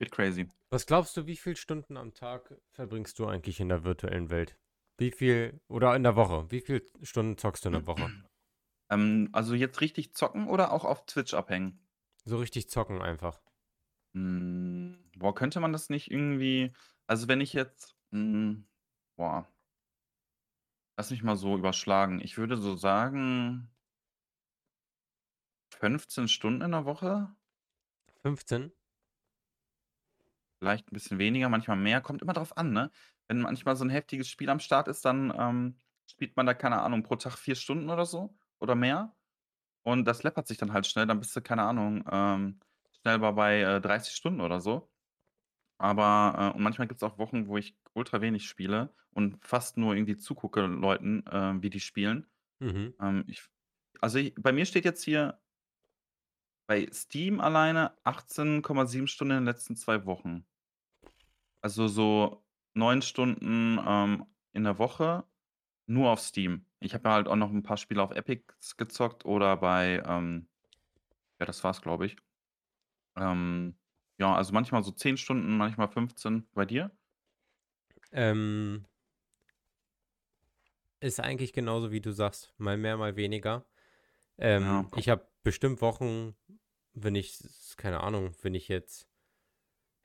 Wird crazy. Was glaubst du, wie viel Stunden am Tag verbringst du eigentlich in der virtuellen Welt? Wie viel oder in der Woche? Wie viel Stunden zockst du in der Woche? Ähm, also, jetzt richtig zocken oder auch auf Twitch abhängen? So richtig zocken einfach. Hm, boah, könnte man das nicht irgendwie also, wenn ich jetzt hm, boah lass mich mal so überschlagen. Ich würde so sagen 15 Stunden in der Woche? 15? Vielleicht 'n bisschen weniger, manchmal mehr, kommt immer drauf an, ne? Wenn manchmal so 'n heftiges Spiel am Start ist, dann, ähm, spielt man da, keine Ahnung, pro Tag 4 Stunden oder so oder mehr. Und das läppert sich dann halt schnell, dann bist du, keine Ahnung, ähm, schnell mal bei, äh, 30 Stunden oder so. Aber, äh und manchmal gibt's auch Wochen, wo ich ultra wenig spiele und fast nur irgendwie zugucke Leuten, äh, wie die spielen. Mhm. Ähm, ich f also, i bei mir steht jetzt hier bei Steam alleine 18,7 Stunden in den letzten 2 Wochen. Also, so 9 Stunden, ähm, in der Woche nur auf Steam. Ich habe ja halt auch noch 'n paar Spiele auf Epics gezockt oder bei, ähm ja, das war's, glaube ich. Ähm, ja, also, manchmal so 10 Stunden, manchmal 15. Bei dir? Ähm ist eigentlich genauso, wie du sagst, mal mehr, mal weniger. Ja, Ähm, ko ich habe bestimmt Wochen, wenn ich keine Ahnung, wenn ich jetzt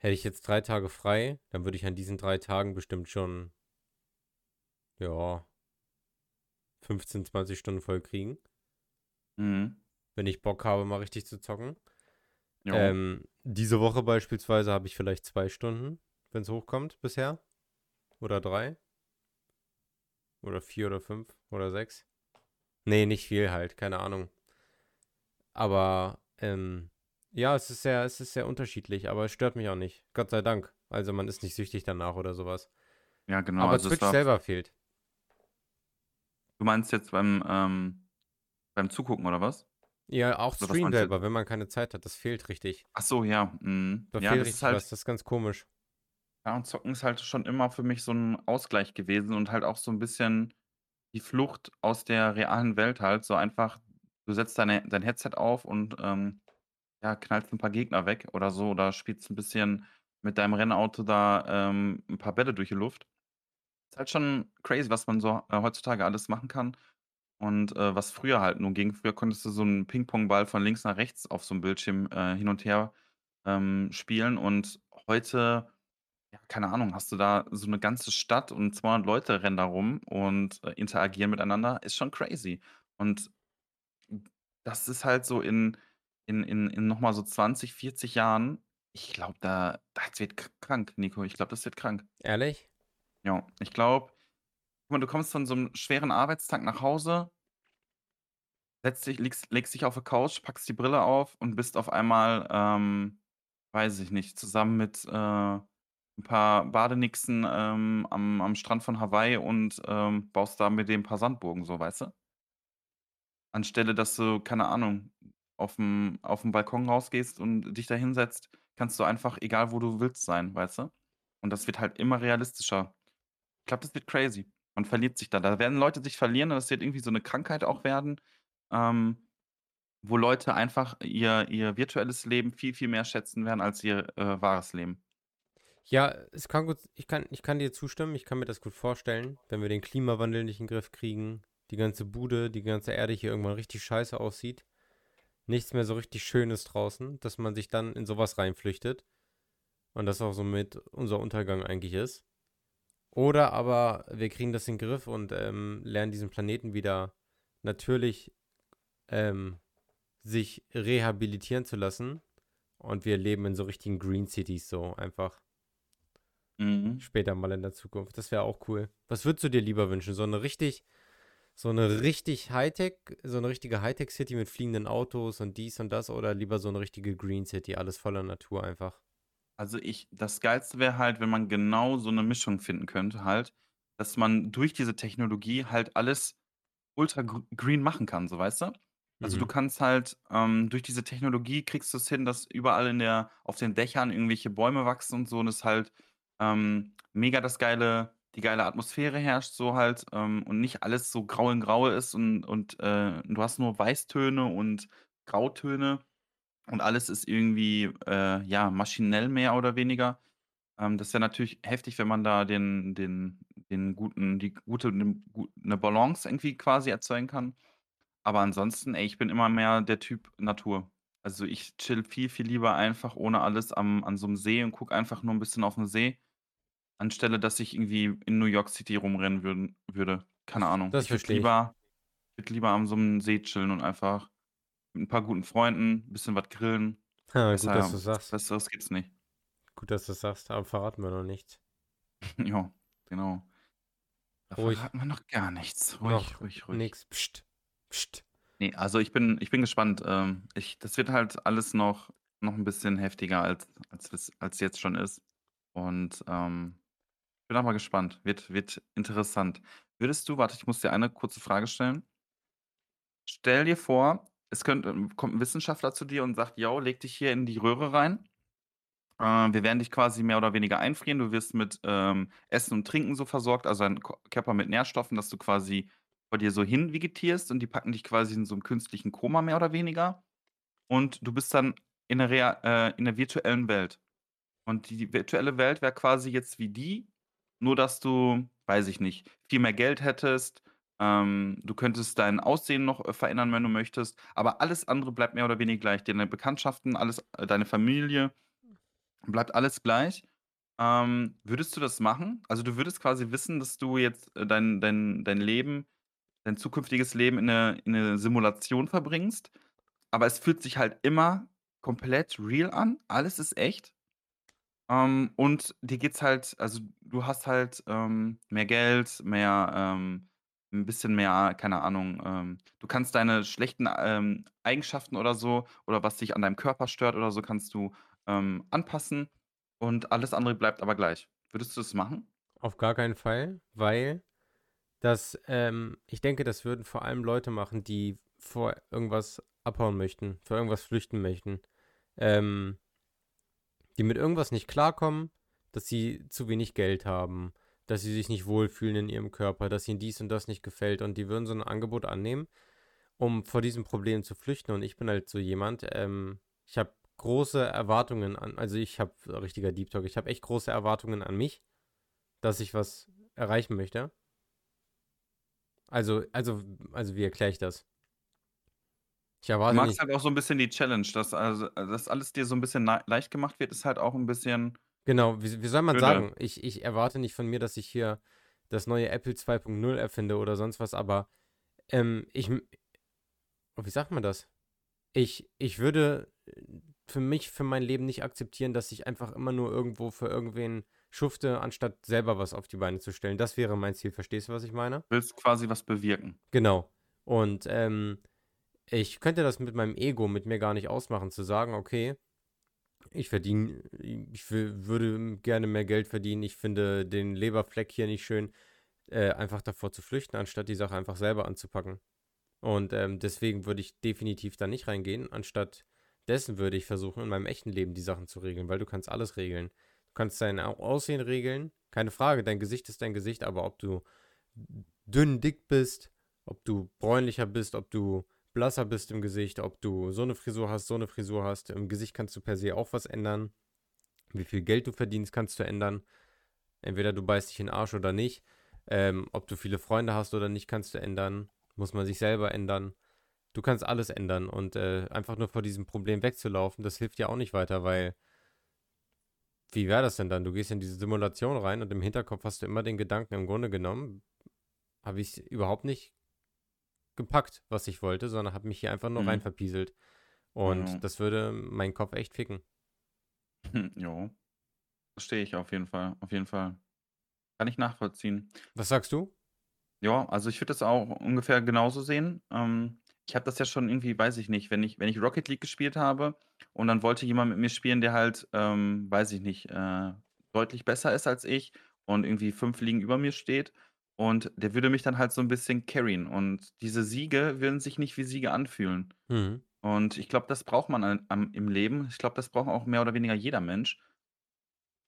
hätte ich jetzt 3 Tage frei, dann würde ich an diesen 3 Tagen bestimmt schon ja 15, 20 Stunden voll kriegen. Mhm. Wenn ich Bock habe, mal richtig zu zocken. Ähm, diese Woche beispielsweise habe ich vielleicht 2 Stunden, wenn's hochkommt bisher. Oder 3. Oder 4 oder 5 oder 6. Ne, nicht viel halt, keine Ahnung. Aber, ähm, ja, es ist sehr es ist sehr unterschiedlich, aber es stört mich auch nicht. Gott sei Dank. Also, man ist nicht süchtig danach oder so was. Ja, genau, Aber also, es Twitch selber fehlt. Du meinst jetzt beim, ähm beim Zugucken oder was? Ja, auch Oder was Stream selber, wenn man keine Zeit hat, das fehlt richtig. Ach so, ja, mhm. Da Ja, fehlt richtig halt was, das ist ganz komisch. Ja, und Zocken ist halt schon immer für mich so 'n Ausgleich gewesen und halt auch so 'n bisschen die Flucht aus der realen Welt halt. So einfach, du setzt deine dein Headset auf und, ähm, ja, knallst 'n paar Gegner weg oder so oder spielst 'n bisschen mit deinem Rennauto da, ähm, 'n paar Bälle durch die Luft. Ist halt schon crazy, was man so, äh, heutzutage alles machen kann und, äh, was früher halt nur ging. Früher konntest du so 'n Pingpongball von links nach rechts auf so 'm Bildschirm, äh, hin und her, ähm, spielen und heute, ja, keine Ahnung, hast du da so 'ne ganze Stadt und 200 Leute rennen da rum und, äh, interagieren miteinander. Ist schon crazy. Und das ist halt so in in in in noch mal so 20, 40 Jahren ich glaube, da das wird k krank, Nico. Ich glaube, das wird krank. Ehrlich? Ja, ich glaube du kommst von so 'nem schweren Arbeitstag nach Hause setzt dich legst legst dich auf 'ne Couch, packst die Brille auf und bist auf einmal, ähm, weiß ich nicht, zusammen mit, äh, 'n paar Badenixen, ähm, am am Strand von Hawaii und, ähm, baust da mit denen 'n paar Sandburgen so, weißt du? Anstelle, dass du, keine Ahnung, aufm aufm Balkon rausgehst und dich da hinsetzt, kannst du einfach egal wo du willst sein, weißt du? Und das wird halt immer realistischer. Ich glaube, das wird crazy. Man verliert sich da. Da werden Leute sich verlieren und das wird irgendwie so 'ne Krankheit auch werden, ähm, wo Leute einfach ihr ihr virtuelles Leben viel, viel mehr schätzen werden als ihr, äh, wahres Leben. Ja, es kann gut ich kann ich kann dir zustimmen. Ich kann mir das gut vorstellen, wenn wir den Klimawandel nicht in Griff kriegen, die ganze Bude, die ganze Erde hier irgendwann richtig scheiße aussieht, nichts mehr so richtig schön ist draußen, dass man sich dann in so was reinflüchtet und das auch somit unser Untergang eigentlich ist. Oder aber wir kriegen das in den Griff und, ähm, lernen diesen Planeten wieder natürlich, ähm, sich rehabilitieren zu lassen und wir leben in so richtigen Green Cities so einfach. Mhm. Später mal in der Zukunft. Das wäre auch cool. Was würdest du dir lieber wünschen? So 'ne richtig so 'ne richtig Hightech so 'ne richtige Hightech-City mit fliegenden Autos und dies und das oder lieber so 'ne richtige Green City, alles voller Natur einfach? Also, ich das Geilste wäre halt, wenn man genau so 'ne Mischung finden könnte halt, dass man durch diese Technologie halt alles ultra gr green machen kann, so, weißt du? Also, du Mhm. kannst halt, ähm durch diese Technologie kriegst du's hin, dass überall in der auf den Dächern irgendwelche Bäume wachsen und so und es halt, ähm, mega das geile die geile Atmosphäre herrscht so halt, ähm, und nicht alles so grau in grau ist und und, äh, du hast nur Weißtöne und Grautöne und alles ist irgendwie, äh, ja, maschinell mehr oder weniger. Ähm, das wäre natürlich heftig, wenn man da den den den guten die gute 'ne gu 'ne Balance irgendwie quasi erzeugen kann. Aber ansonsten, ey, ich bin immer mehr der Typ Natur. Also, ich chill viel, viel lieber einfach ohne alles am an so 'm See und gucke einfach nur 'n bisschen auf 'n See, anstelle dass ich irgendwie in New York City rumrennen würden würde. Keine Das Ahnung. das Ich würde verstehe ich. lieber würde lieber an so 'm See chillen und einfach mit 'n paar guten Freunden bisschen was grillen. Ha, gut, dass Besser du's sagst. Besseres gibt's nicht. Gut, dass du's sagst, aber verrat mir noch nichts. Ja, genau. Da Ruhig. verraten wir noch gar nichts. Ruhig, Noch ruhig, ruhig. nix. Psst. Psst. Ne, also, ich bin ich bin gespannt. Ähm, ich das wird halt alles noch noch 'n bisschen heftiger als als es als jetzt schon ist. Und, ähm, bin auch mal gespannt. Wird wird interessant. Würdest du warte, ich muss dir eine kurze Frage stellen. Stell dir vor, es könnt ähm, kommt 'n Wissenschaftler zu dir und sagt: „Jo, leg dich hier in die Röhre rein. Äh, wir werden dich quasi mehr oder weniger einfrieren. Du wirst mit, ähm, Essen und Trinken so versorgt, also dein Körper mit Nährstoffen, dass du quasi vor dir so hin vegetierst und die packen dich quasi in so 'n künstlichen Koma mehr oder weniger. Und du bist dann in der rea äh, in der virtuellen Welt. Und die virtuelle Welt wäre quasi jetzt wie die, nur dass du, weiß ich nicht, viel mehr Geld hättest. Ähm, du könntest dein Aussehen noch, äh, verändern, wenn du möchtest, aber alles andere bleibt mehr oder weniger gleich. Deine Bekanntschaften, alles äh, deine Familie, bleibt alles gleich. Ähm, würdest du das machen? Also, du würdest quasi wissen, dass du jetzt, äh, dein dein dein Leben dein zukünftiges Leben in 'ne in 'ne Simulation verbringst, aber es fühlt sich halt immer komplett real an. Alles ist echt. Ähm, und dir geht's halt also, du hast halt, ähm, mehr Geld, mehr, ähm 'n bisschen mehr, keine Ahnung, ähm du kannst deine schlechten, ähm, Eigenschaften oder so oder was dich an deinem Körper stört oder so, kannst du, ähm, anpassen und alles andere bleibt aber gleich. Würdest du das machen? Auf gar keinen Fall, weil das, ähm ich denke, das würden vor allem Leute machen, die vor irgendwas abhauen möchten, vor irgendwas flüchten möchten. Ähm die mit irgendwas nicht klarkommen, dass sie zu wenig Geld haben, dass sie sich nicht wohlfühlen in ihrem Körper, dass ihnen dies und das nicht gefällt und die würden so 'n Angebot annehmen, um vor diesem Problem zu flüchten. Und ich bin halt so jemand, ähm, ich habe große Erwartungen an also, ich habe richtiger Deep Talk, ich habe echt große Erwartungen an mich, dass ich was erreichen möchte. Also also also, wie erkläre ich das? Ich Du erwarte magst nicht halt auch so 'n bisschen die Challenge, dass also dass alles dir so 'n bisschen nei leicht gemacht wird, ist halt auch 'n bisschen Genau, wie wie soll man öde. sagen? Ich ich erwarte nicht von mir, dass ich hier das neue Apple 2.0 erfinde oder sonst was, aber, ähm, ich m wie sagt man das? Ich ich würde für mich, für mein Leben nicht akzeptieren, dass ich einfach immer nur irgendwo für irgendwen schufte, anstatt selber was auf die Beine zu stellen. Das wäre mein Ziel. Verstehst du, was ich meine? Willst quasi was bewirken. Genau. Und, ähm ich könnte das mit meinem Ego mit mir gar nicht ausmachen, zu sagen: „Okay, ich verdiene ich würde gerne mehr Geld verdienen. Ich finde den Leberfleck hier nicht schön“, äh, einfach davor zu flüchten, anstatt die Sache einfach selber anzupacken. Und, ähm, deswegen würde ich definitiv da nicht reingehen. Anstatt dessen würde ich versuchen, in meinem echten Leben die Sachen zu regeln, weil du kannst alles regeln. Du kannst dein Au Aussehen regeln, keine Frage, dein Gesicht ist dein Gesicht, aber ob du dünn, dick bist, ob du bräunlicher bist, ob du blasser bist im Gesicht, ob du so eine Frisur hast, so eine Frisur hast. Im Gesicht kannst du per se auch was ändern. Wie viel Geld du verdienst, kannst du ändern. Entweder du beißt dich in den Arsch oder nicht. Ähm, ob du viele Freunde hast oder nicht, kannst du ändern. Muss man sich selber ändern. Du kannst alles ändern und äh, einfach nur vor diesem Problem wegzulaufen, das hilft ja auch nicht weiter, weil wie wäre das denn dann? Du gehst in diese Simulation rein und im Hinterkopf hast du immer den Gedanken, im Grunde genommen, habe ich überhaupt nicht gepackt, was ich wollte, sondern habe mich hier einfach nur Mhm. rein verpieselt. Und Ja. das würde meinen Kopf echt ficken. Jo. Verstehe ich auf jeden Fall. Auf jeden Fall. Kann ich nachvollziehen. Was sagst du? Ja, also ich würde das auch ungefähr genauso sehen. Ähm, ich habe das ja schon irgendwie, weiß ich nicht, wenn ich, wenn ich Rocket League gespielt habe und dann wollte jemand mit mir spielen, der halt, ähm, weiß ich nicht, äh, deutlich besser ist als ich und irgendwie fünf Ligen über mir steht. Und der würde mich dann halt so ein bisschen carryen. Und diese Siege würden sich nicht wie Siege anfühlen. Mhm. Und ich glaube, das braucht man an, am, im Leben. Ich glaube, das braucht auch mehr oder weniger jeder Mensch,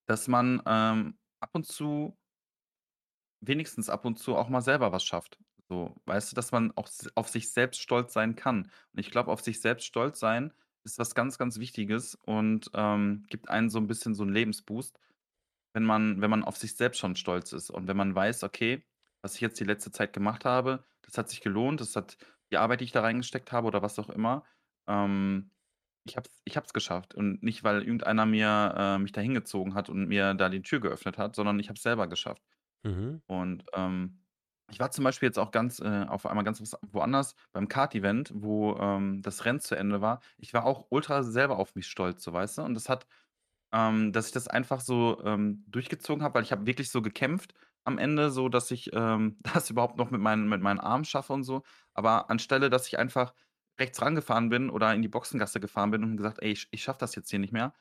dass man ähm, ab und zu wenigstens ab und zu auch mal selber was schafft. So, weißt du, dass man auch s auf sich selbst stolz sein kann. Und ich glaube, auf sich selbst stolz sein ist was ganz, ganz Wichtiges und, ähm, gibt einen so ein bisschen so 'n Lebensboost, wenn man wenn man auf sich selbst schon stolz ist und wenn man weiß: „Okay, was ich jetzt die letzte Zeit gemacht habe, das hat sich gelohnt. Das hat die Arbeit, die ich da reingesteckt habe oder was auch immer, ähm, ich habe es ich habe es geschafft.“ Und nicht, weil irgendeiner mir äh, mich da hingezogen hat und mir da die Tür geöffnet hat, sondern ich habe es selber geschafft. Mhm. Und, ähm, ich war zum Beispiel jetzt auch ganz äh, auf einmal ganz woanders beim Kart-Event, wo, ähm, das Rennen zu Ende war. Ich war auch ultra selber auf mich stolz, so, weißt du? Und das hat ähm, dass ich das einfach so, ähm, durchgezogen habe, weil ich habe wirklich so gekämpft am Ende, so dass ich, ähm, das überhaupt noch mit meinen mit meinen Armen schaffe und so. Aber anstelle, dass ich einfach rechts rangefahren bin oder in die Boxengasse gefahren bin und gesagt: „Ey, ich ich schaffe das jetzt hier nicht mehr.“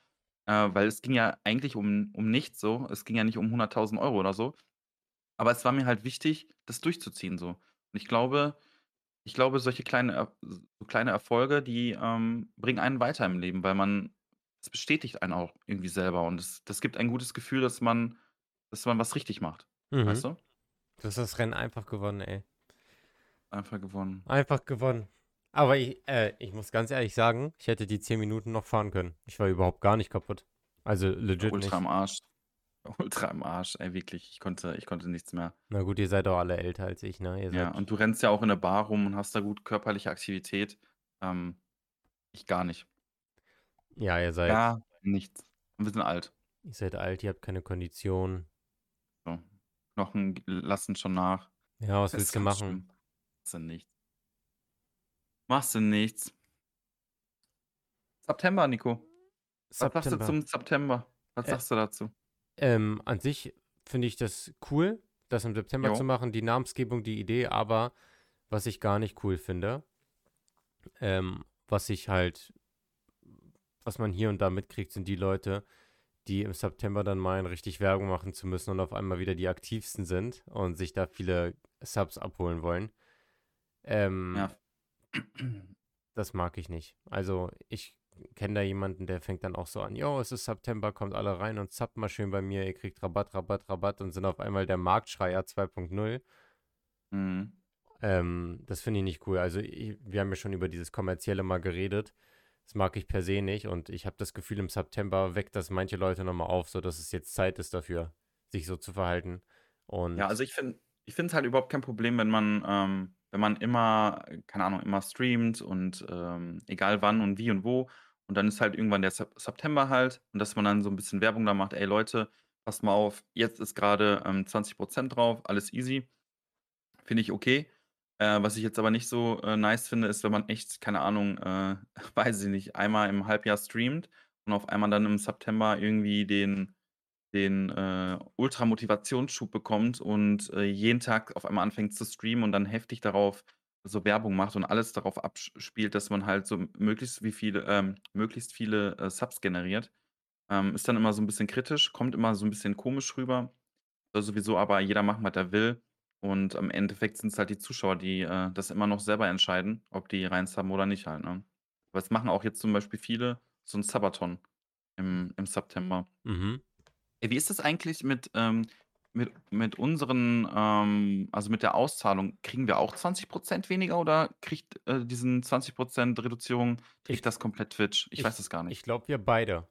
Äh, weil es ging ja eigentlich um um nichts so. Es ging ja nicht um 100.000 Euro oder so. Aber es war mir halt wichtig, das durchzuziehen so. Und ich glaube ich glaube, solche kleine so kleine Erfolge, die, ähm, bringen einen weiter im Leben, weil man es bestätigt einen auch irgendwie selber und das das gibt ein gutes Gefühl, dass man dass man was richtig macht. Weißt Mhm. du? Du hast das Rennen einfach gewonnen, ey. Einfach gewonnen. Einfach gewonnen. Aber ich, äh, ich muss ganz ehrlich sagen, ich hätte die 10 Minuten noch fahren können. Ich war überhaupt gar nicht kaputt. Also legit Ultra nicht. am Arsch. Ultra am Arsch, ey, wirklich. Ich konnte ich konnte nichts mehr. Na gut, ihr seid doch alle älter als ich, ne? Ihr Ja, und du rennst ja auch in der Bar rum und hast da gut körperliche Aktivität. Ähm, ich gar nicht. ja, ihr seid Gar nichts. Wir sind alt. ihr seid alt, ihr habt keine Kondition. So. Knochen lassen schon nach. Ja, was Das willst du machen? Machst du nichts. Machst du nichts. September, Nico. Was sagst du September. zum September? Was Äh, sagst du dazu? ähm, an sich finde ich das cool, das im September zu Jo. machen, die Namensgebung, die Idee, aber was ich gar nicht cool finde, ähm, was ich halt, was man hier und da mitkriegt, sind die Leute, die im September dann meinen, richtig Werbung machen zu müssen und auf einmal wieder die aktivsten sind und sich da viele Subs abholen wollen. Ähm, Ja. das mag ich nicht. Also ich kenne da jemanden, der fängt dann auch so an, jo, es ist September, kommt alle rein und zappt mal schön bei mir, ihr kriegt Rabatt, Rabatt, Rabatt und sind auf einmal der Marktschreier 2.0. Mhm. Ähm, das finde ich nicht cool. Also ich, wir haben ja schon über dieses Kommerzielle mal geredet. Das mag ich per se nicht und ich habe das Gefühl, im September weckt das manche Leute nochmal auf, so dass es jetzt Zeit ist dafür, sich so zu verhalten. Ja, Und also ich finde ich es halt überhaupt kein Problem, wenn man, ähm wenn man immer, keine Ahnung, immer streamt und, ähm, egal wann und wie und wo. Und dann ist halt irgendwann der Sep September halt und dass man dann so ein bisschen Werbung da macht: „Ey Leute, passt mal auf, jetzt ist gerade ähm, 20% drauf, alles easy.“ Finde ich okay. Äh, was ich jetzt aber nicht so, äh, nice finde, ist, wenn man echt, keine Ahnung, äh, weiß ich nicht, einmal im Halbjahr streamt und auf einmal dann im September irgendwie den den, äh, Ultra-Motivationsschub bekommt und, äh, jeden Tag auf einmal anfängt zu streamen und dann heftig darauf so Werbung macht und alles darauf abspielt, dass man halt so möglichst wie viele ähm, möglichst viele, äh, Subs generiert. Ähm, ist dann immer so 'n bisschen kritisch, kommt immer so 'n bisschen komisch rüber. Soll sowieso aber jeder machen, was er will. Und im Endeffekt sind's halt die Zuschauer, die, äh, das immer noch selber entscheiden, ob die reinsubben oder nicht halt, ne? Aber es machen auch jetzt zum Beispiel viele so 'n Subathon im im September. Mhm. Ey, wie ist das eigentlich mit, ähm mit mit unseren, ähm also, mit der Auszahlung? Kriegen wir auch 20% weniger oder kriegt, äh, diesen 20% Reduzierung Ich kriegt das komplett Twitch? Ich weiß ich es gar ich nicht. glaube, wir beide.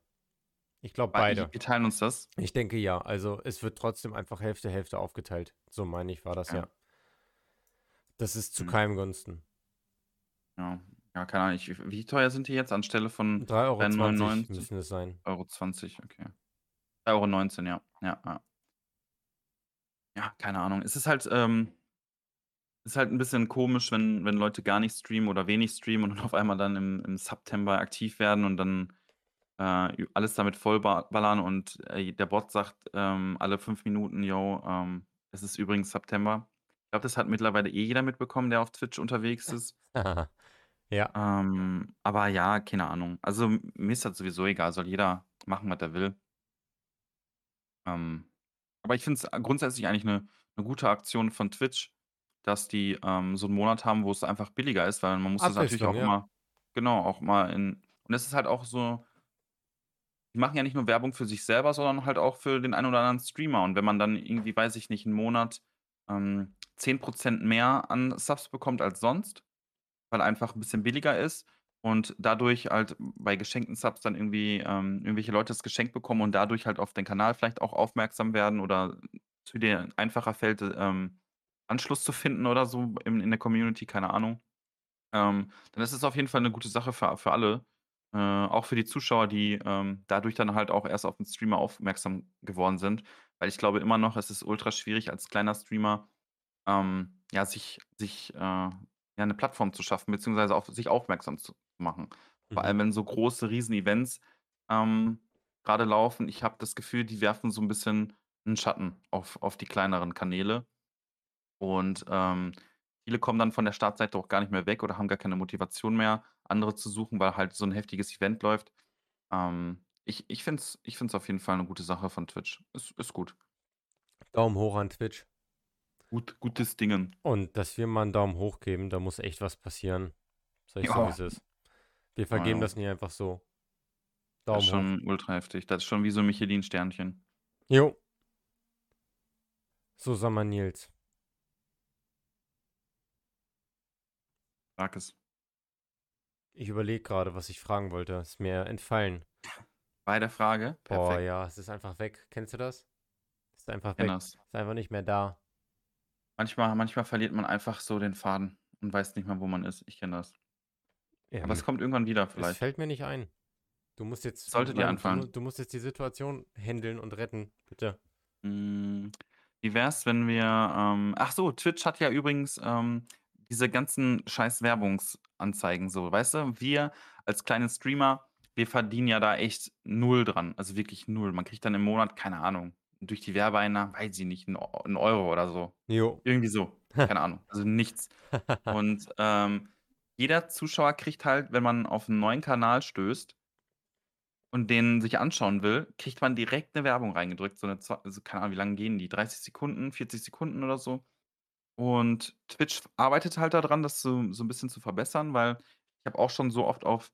Ich glaube, beide. wir teilen uns das? Ich denke ja. Also, es wird trotzdem einfach Hälfte, Hälfte aufgeteilt. So meine ich, war das, Ja. ja. Das ist zu Mhm. keinem Gunsten. Ja. Ja, keine Ahnung, ich wie teuer sind die jetzt anstelle von 3,20 € 3,99 müssen es sein. 3,20 €, okay. 3,19 €, ja. Ja, ja. Ja, keine Ahnung. Es ist halt, ähm ist halt 'n bisschen komisch, wenn wenn Leute gar nicht streamen oder wenig streamen und auf einmal dann im im September aktiv werden und dann, äh, ü alles damit vollba ballern und, äh, der Bot sagt, ähm, alle 5 Minuten: „Jo, ähm, es ist übrigens September.“ Ich glaube, das hat mittlerweile eh jeder mitbekommen, der auf Twitch unterwegs ist. Ja. Ähm, aber ja, keine Ahnung. Also, m mir ist das sowieso egal, soll jeder machen, was er will. Ähm, aber ich finde es grundsätzlich eigentlich 'ne 'ne gute Aktion von Twitch, dass die, ähm, so 'n Monat haben, wo es einfach billiger ist, weil man muss das natürlich Abwechslung, auch ja. immer genau, auch mal in und es ist halt auch so die machen ja nicht nur Werbung für sich selber, sondern halt auch für den einen oder anderen Streamer. Und wenn man dann irgendwie, weiß ich nicht, 'n Monat, ähm, 10% mehr an Subs bekommt als sonst, weil einfach 'n bisschen billiger ist und dadurch halt bei geschenkten Subs dann irgendwie, ähm, irgendwelche Leute das geschenkt bekommen und dadurch halt auf den Kanal vielleicht auch aufmerksam werden oder zu dir einfacher fällt, ähm, Anschluss zu finden oder so in in der Community, keine Ahnung. Ähm, dann ist es auf jeden Fall 'ne gute Sache für für alle, äh, auch für die Zuschauer, die, ähm, dadurch dann halt auch erst auf 'n Streamer aufmerksam geworden sind. Weil ich glaube immer noch, es ist ultra schwierig als kleiner Streamer, ähm, ja, sich sich, äh ja, 'ne Plattform zu schaffen, beziehungsweise auf sich aufmerksam zu machen. Vor Mhm. allem, wenn so große Riesen-Events, ähm, grade laufen. Ich habe das Gefühl, die werfen so 'n bisschen 'n Schatten auf auf die kleineren Kanäle. Und, ähm, viele kommen dann von der Startseite auch gar nicht mehr weg oder haben gar keine Motivation mehr, andere zu suchen, weil halt so 'n heftiges Event läuft. Ähm, ich ich finde es ich finde es auf jeden Fall 'ne gute Sache von Twitch. Ist ist gut. Daumen hoch an Twitch. Gut gutes Dingen. Und dass wir mal 'n Daumen hoch geben, da muss echt was passieren. Sage ich so, Ja. wie's ist. Wir Ja, vergeben ja. das nicht einfach so. Das Daumen ist hoch. schon ultra heftig. Das ist schon wie so 'n Michelin-Sternchen. Jo. So, sag mal, Nils Sag es. Ich überlege grade, was ich fragen wollte. Ist mir entfallen. Bei der Frage? Boah, Perfekt. ja, es ist einfach weg. Kennst du das? Ist einfach weg. das. Ist einfach nicht mehr da. Manchmal manchmal verliert man einfach so den Faden und weiß nicht mehr, wo man ist. Ich kenne das. Aber es kommt irgendwann wieder es vielleicht. fällt mir nicht ein. Du musst jetzt Sollte dir mein du du musst jetzt die Situation händeln und retten, bitte. Hm, wie wär's, wenn wir, ähm ach so, Twitch hat ja übrigens, ähm, diese ganzen scheiß Werbungsanzeigen so, weißt du? Wir als kleine Streamer, wir verdienen ja da echt 0 dran, also wirklich 0. Man kriegt dann im Monat, keine Ahnung, durch die Werbeeinnahmen, weiß ich nicht, 'n Eu 'n Euro oder so. Jo. Irgendwie so, keine Ahnung, also nichts. Und, ähm, jeder Zuschauer kriegt halt, wenn man auf 'n neuen Kanal stößt und den sich anschauen will, kriegt man direkt 'ne Werbung reingedrückt, so 'ne zwa also keine Ahnung, wie lang gehen die? 30 Sekunden, 40 Sekunden oder so. Und Twitch arbeitet halt da dran, das so so 'n bisschen zu verbessern, weil ich habe auch schon so oft auf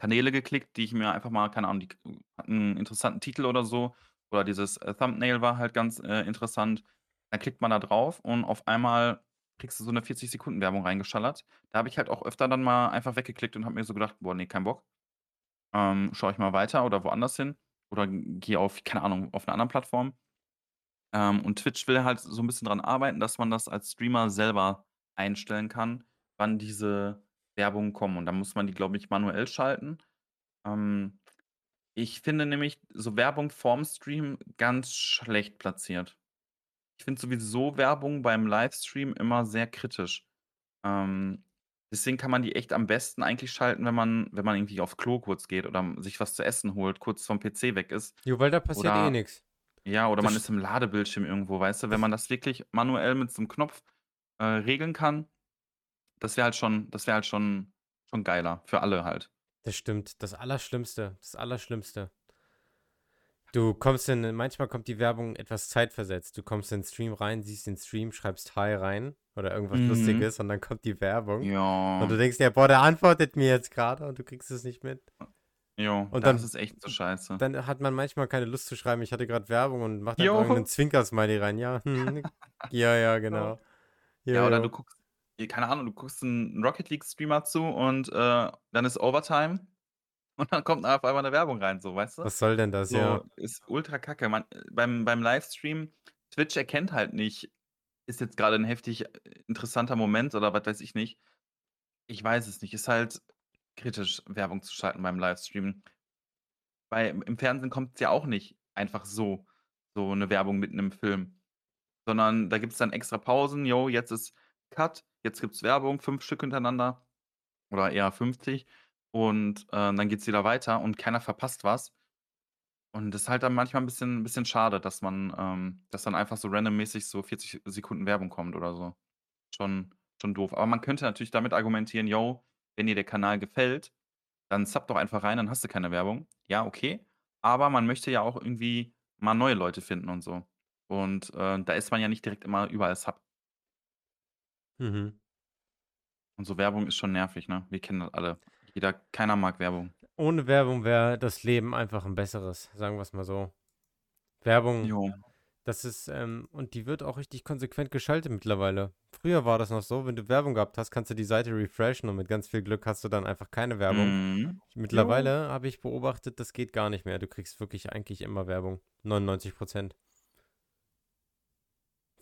Kanäle geklickt, die ich mir einfach mal keine Ahnung, die k hatten 'n interessanten Titel oder so oder dieses, äh, Thumbnail war halt ganz, äh, interessant. Dann klickt man da drauf und auf einmal kriegst du so 'ne 40 Sekunden Werbung reingeschallert. Da habe ich halt auch öfter dann mal einfach weggeklickt und habe mir so gedacht: „Boah, ne, kein Bock.“ Ähm, schaue ich mal weiter oder woanders hin oder gehe auf, keine Ahnung, auf 'ner anderen Plattform. Ähm, und Twitch will halt so 'n bisschen dran arbeiten, dass man das als Streamer selber einstellen kann, wann diese Werbungen kommen. Und dann muss man die, glaube ich, manuell schalten. Ähm, ich finde nämlich so Werbung vorm Stream ganz schlecht platziert. Ich finde sowieso Werbung beim Livestream immer sehr kritisch. Ähm, deswegen kann man die echt am besten eigentlich schalten, wenn man wenn man irgendwie aufs Klo kurz geht oder sich was zu essen holt, kurz vom PC weg ist. Jo, weil da passiert eh Oder nix. Ja, oder man st ist im Ladebildschirm irgendwo, weißt du? Wenn man das wirklich manuell mit so 'nem Knopf, äh, regeln kann, Das wäre halt schon das wäre halt schon schon geiler für alle halt. Das stimmt. Das Allerschlimmste, das Allerschlimmste. Du kommst in manchmal kommt die Werbung etwas zeitversetzt. Du kommst in den Stream rein, siehst den Stream, schreibst „Hi“ rein oder irgendwas Mhm. Lustiges und dann kommt die Werbung und Ja. du denkst dir: „Boah, der antwortet mir jetzt gerade und du kriegst es nicht mit. Jo, Und das dann ist echt so scheiße. dann hat man manchmal keine Lust zu schreiben: „Ich hatte gerade Werbung“ und macht einfach Jo. irgend 'nen Zwinker-Smiley rein. Ja, mhm. Ja, ja, genau. Ja, Jo, oder jo. du guckst ja, keine Ahnung, du guckst 'n Rocket League Streamer zu und, äh, dann ist Overtime und dann kommt auf einmal 'ne Werbung rein, so, weißt du? Was soll denn das? Ja. So, ist ultra kacke. Man beim beim Livestream Twitch erkennt halt nicht, ist jetzt grade 'n heftig interessanter Moment oder was weiß ich nicht. Ich weiß es nicht. Ist halt kritisch, Werbung zu schalten beim Livestream. Bei im Fernsehen kommt's ja auch nicht einfach so so 'ne Werbung mitten im Film, sondern da gibt's dann extra Pausen. Jo, jetzt ist Cut, jetzt gibt's Werbung, 5 Stück hintereinander oder eher 50 und, äh, dann geht's wieder weiter und keiner verpasst was. Und das ist halt dann manchmal 'n bisschen bisschen schade, dass man ähm, dass dann einfach so randommäßig so 40 Sekunden Werbung kommt oder so. Schon schon doof. Aber man könnte natürlich damit argumentieren: „Jo, wenn dir der Kanal gefällt, dann sub doch einfach rein, dann hast du keine Werbung.“ Ja, okay, aber man möchte ja auch irgendwie mal neue Leute finden und so. Und, äh, da ist man ja nicht direkt immer überall Sub. Mhm. Und so Werbung ist schon nervig, ne? Wir kennen das alle. Jeder keiner mag Werbung. Ohne Werbung wäre das Leben einfach 'n besseres, sagen wir's mal so. Werbung, Jo. Das ist ähm, und die wird auch richtig konsequent geschaltet mittlerweile. Früher war das noch so, wenn du Werbung gehabt hast, kannst du die Seite refreshen und mit ganz viel Glück hast du dann einfach keine Werbung. Mhm. Mittlerweile habe ich beobachtet, das geht gar nicht mehr. Du kriegst wirklich eigentlich immer Werbung, 99%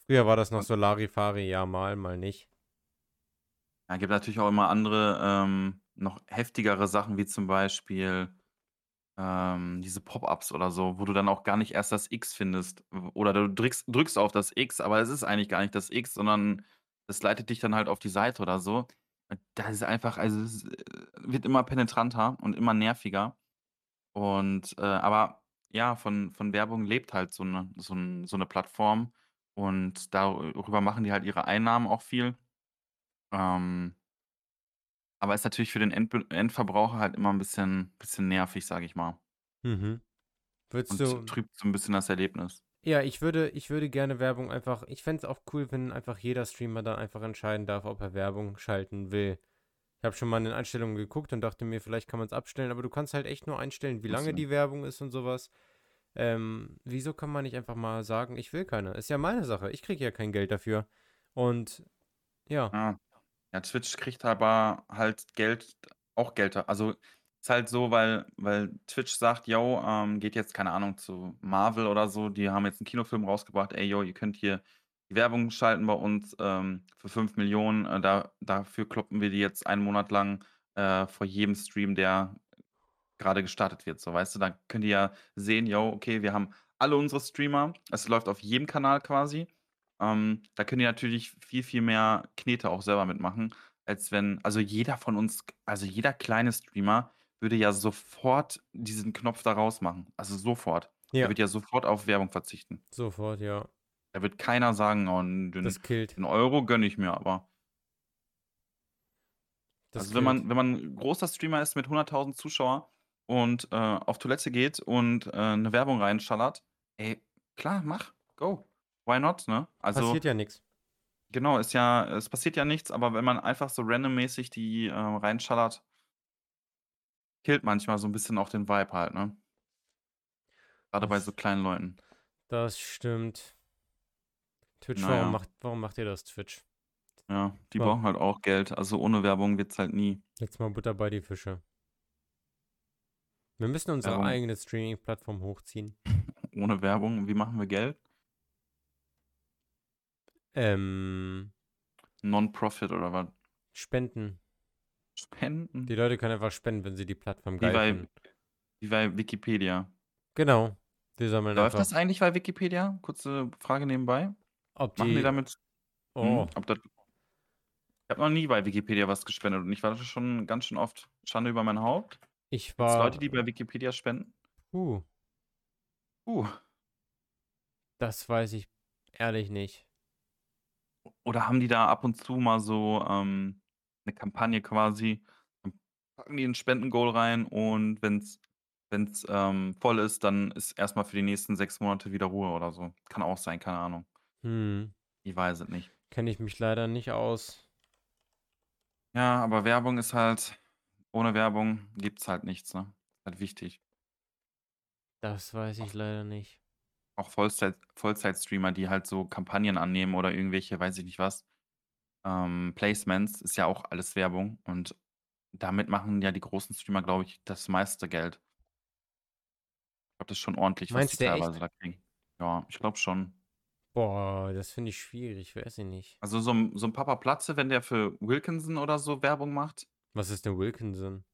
Früher war das noch so Larifari, ja, mal, mal nicht. Ja, gibt natürlich auch immer andere, ähm, noch heftigere Sachen, wie zum Beispiel, ähm, diese Pop-ups oder so, wo du dann auch gar nicht erst das X findest. Oder du drückst drückst auf das X, aber es ist eigentlich gar nicht das X, sondern es leitet dich dann halt auf die Seite oder so. Das ist einfach also, es, äh, wird immer penetranter und immer nerviger. Und, äh aber ja, von von Werbung lebt halt so 'ne so 'n so 'ne Plattform und darüber machen die halt ihre Einnahmen auch viel. Ähm aber ist natürlich für den Endbe Endverbraucher halt immer 'n bisschen bisschen nervig, sage ich mal. Mhm. Würdest Und du trübt so 'n bisschen das Erlebnis. Ja, ich würde ich würde gerne Werbung einfach ich fände es auch cool, wenn einfach jeder Streamer dann einfach entscheiden darf, ob er Werbung schalten will. Ich habe schon mal in den Einstellungen geguckt und dachte mir, vielleicht kann man's abstellen, aber du kannst halt echt nur einstellen, wie lange die Werbung ist und so was. Ähm, wieso kann man nicht einfach mal sagen: „Ich will keine?“ Ist ja meine Sache. Ich kriege ja kein Geld dafür. Und ja. Ja. Ja, Twitch kriegt aber halt Geld auch Geld also, ist halt so, weil weil Twitch sagt: „Jo, ähm, geht jetzt, keine Ahnung, zu Marvel oder so, die haben jetzt 'n Kinofilm rausgebracht. Ey, jo, ihr könnt hier die Werbung schalten bei uns, ähm, für 5.000.000. Äh, da dafür kloppen wir die jetzt einen Monat lang, äh, vor jedem Stream, der grade gestartet wird“, so, weißt du? Dann könnt ihr ja sehen: „Jo, okay, wir haben alle unsere Streamer.“ Es läuft auf jedem Kanal quasi. Ähm, da können die natürlich viel, viel mehr Knete auch selber mitmachen, als wenn also, jeder von uns also, jeder kleine Streamer würde ja sofort diesen Knopf da rausmachen. Also, sofort. Ja. wird ja sofort auf Werbung verzichten. Sofort, ja. Da wird keiner sagen: „Oh, den Das killt. den Euro gönne ich mir aber.“ Das Also, wenn man wenn man großer Streamer ist mit 100.000 Zuschauer und, äh, auf Toilette geht und, äh, 'ne Werbung reinschallert, ey, klar, mach, go. Why not, ne? Also Passiert ja nix. Genau, ist ja es passiert ja nichts, aber wenn man einfach so randommäßig die, äh, reinschallert killt manchmal so 'n bisschen auch den Vibe halt, ne? Grade bei so Das kleinen Leuten. Das stimmt. Twitch, Na warum macht warum macht ihr das, Twitch? Ja, die Wa brauchen halt auch Geld. Also, ohne Werbung wird's halt nie. Jetzt mal Butter bei die Fische. Wir müssen unsere Werbung eigene Streaming-Plattform hochziehen. Ohne Werbung, wie machen wir Geld? Ähm Non-Profit oder was? Spenden. Die Spenden? Leute können einfach spenden, wenn sie die Plattform geil bei finden. wie bei Wikipedia. Genau. Wir sammeln Läuft einfach das eigentlich bei Wikipedia? Kurze Frage nebenbei. Ob Machen die die damit hm, Oh. ob das ich habe noch nie bei Wikipedia was gespendet und ich war da schon ganz schön oft. Schande über mein Haupt. Ich Gibt's war Leute, die bei Wikipedia spenden? Puh. Uh. Das weiß ich ehrlich nicht. Oder haben die da ab und zu mal so, ähm 'ne Kampagne quasi, dann packen die 'n Spendengoal rein und wenn's wenn's, ähm, voll ist, dann ist erst mal für die nächsten 6 Monate wieder Ruhe oder so. Kann auch sein, keine Ahnung. Mhm. Ich weiß es nicht. Kenne ich mich leider nicht aus. Ja, aber Werbung ist halt ohne Werbung gibt's halt nichts, ne? Halt wichtig. Das weiß ich leider nicht. Auch Vollzeit Vollzeitstreamer, die halt so Kampagnen annehmen oder irgendwelche, weiß ich nicht was, ähm, Placements, ist ja auch alles Werbung und damit machen ja die großen Streamer, glaube ich, das meiste Geld. Ich glaube, das ist schon ordentlich, was die Meinst du teilweise echt? da kriegen. Ja, ich glaube schon. Boah, das finde ich schwierig, weiß ich nicht. Also, so 'n so 'n Papa Platze, wenn der für Wilkinson oder so Werbung macht Was ist denn Wilkinson?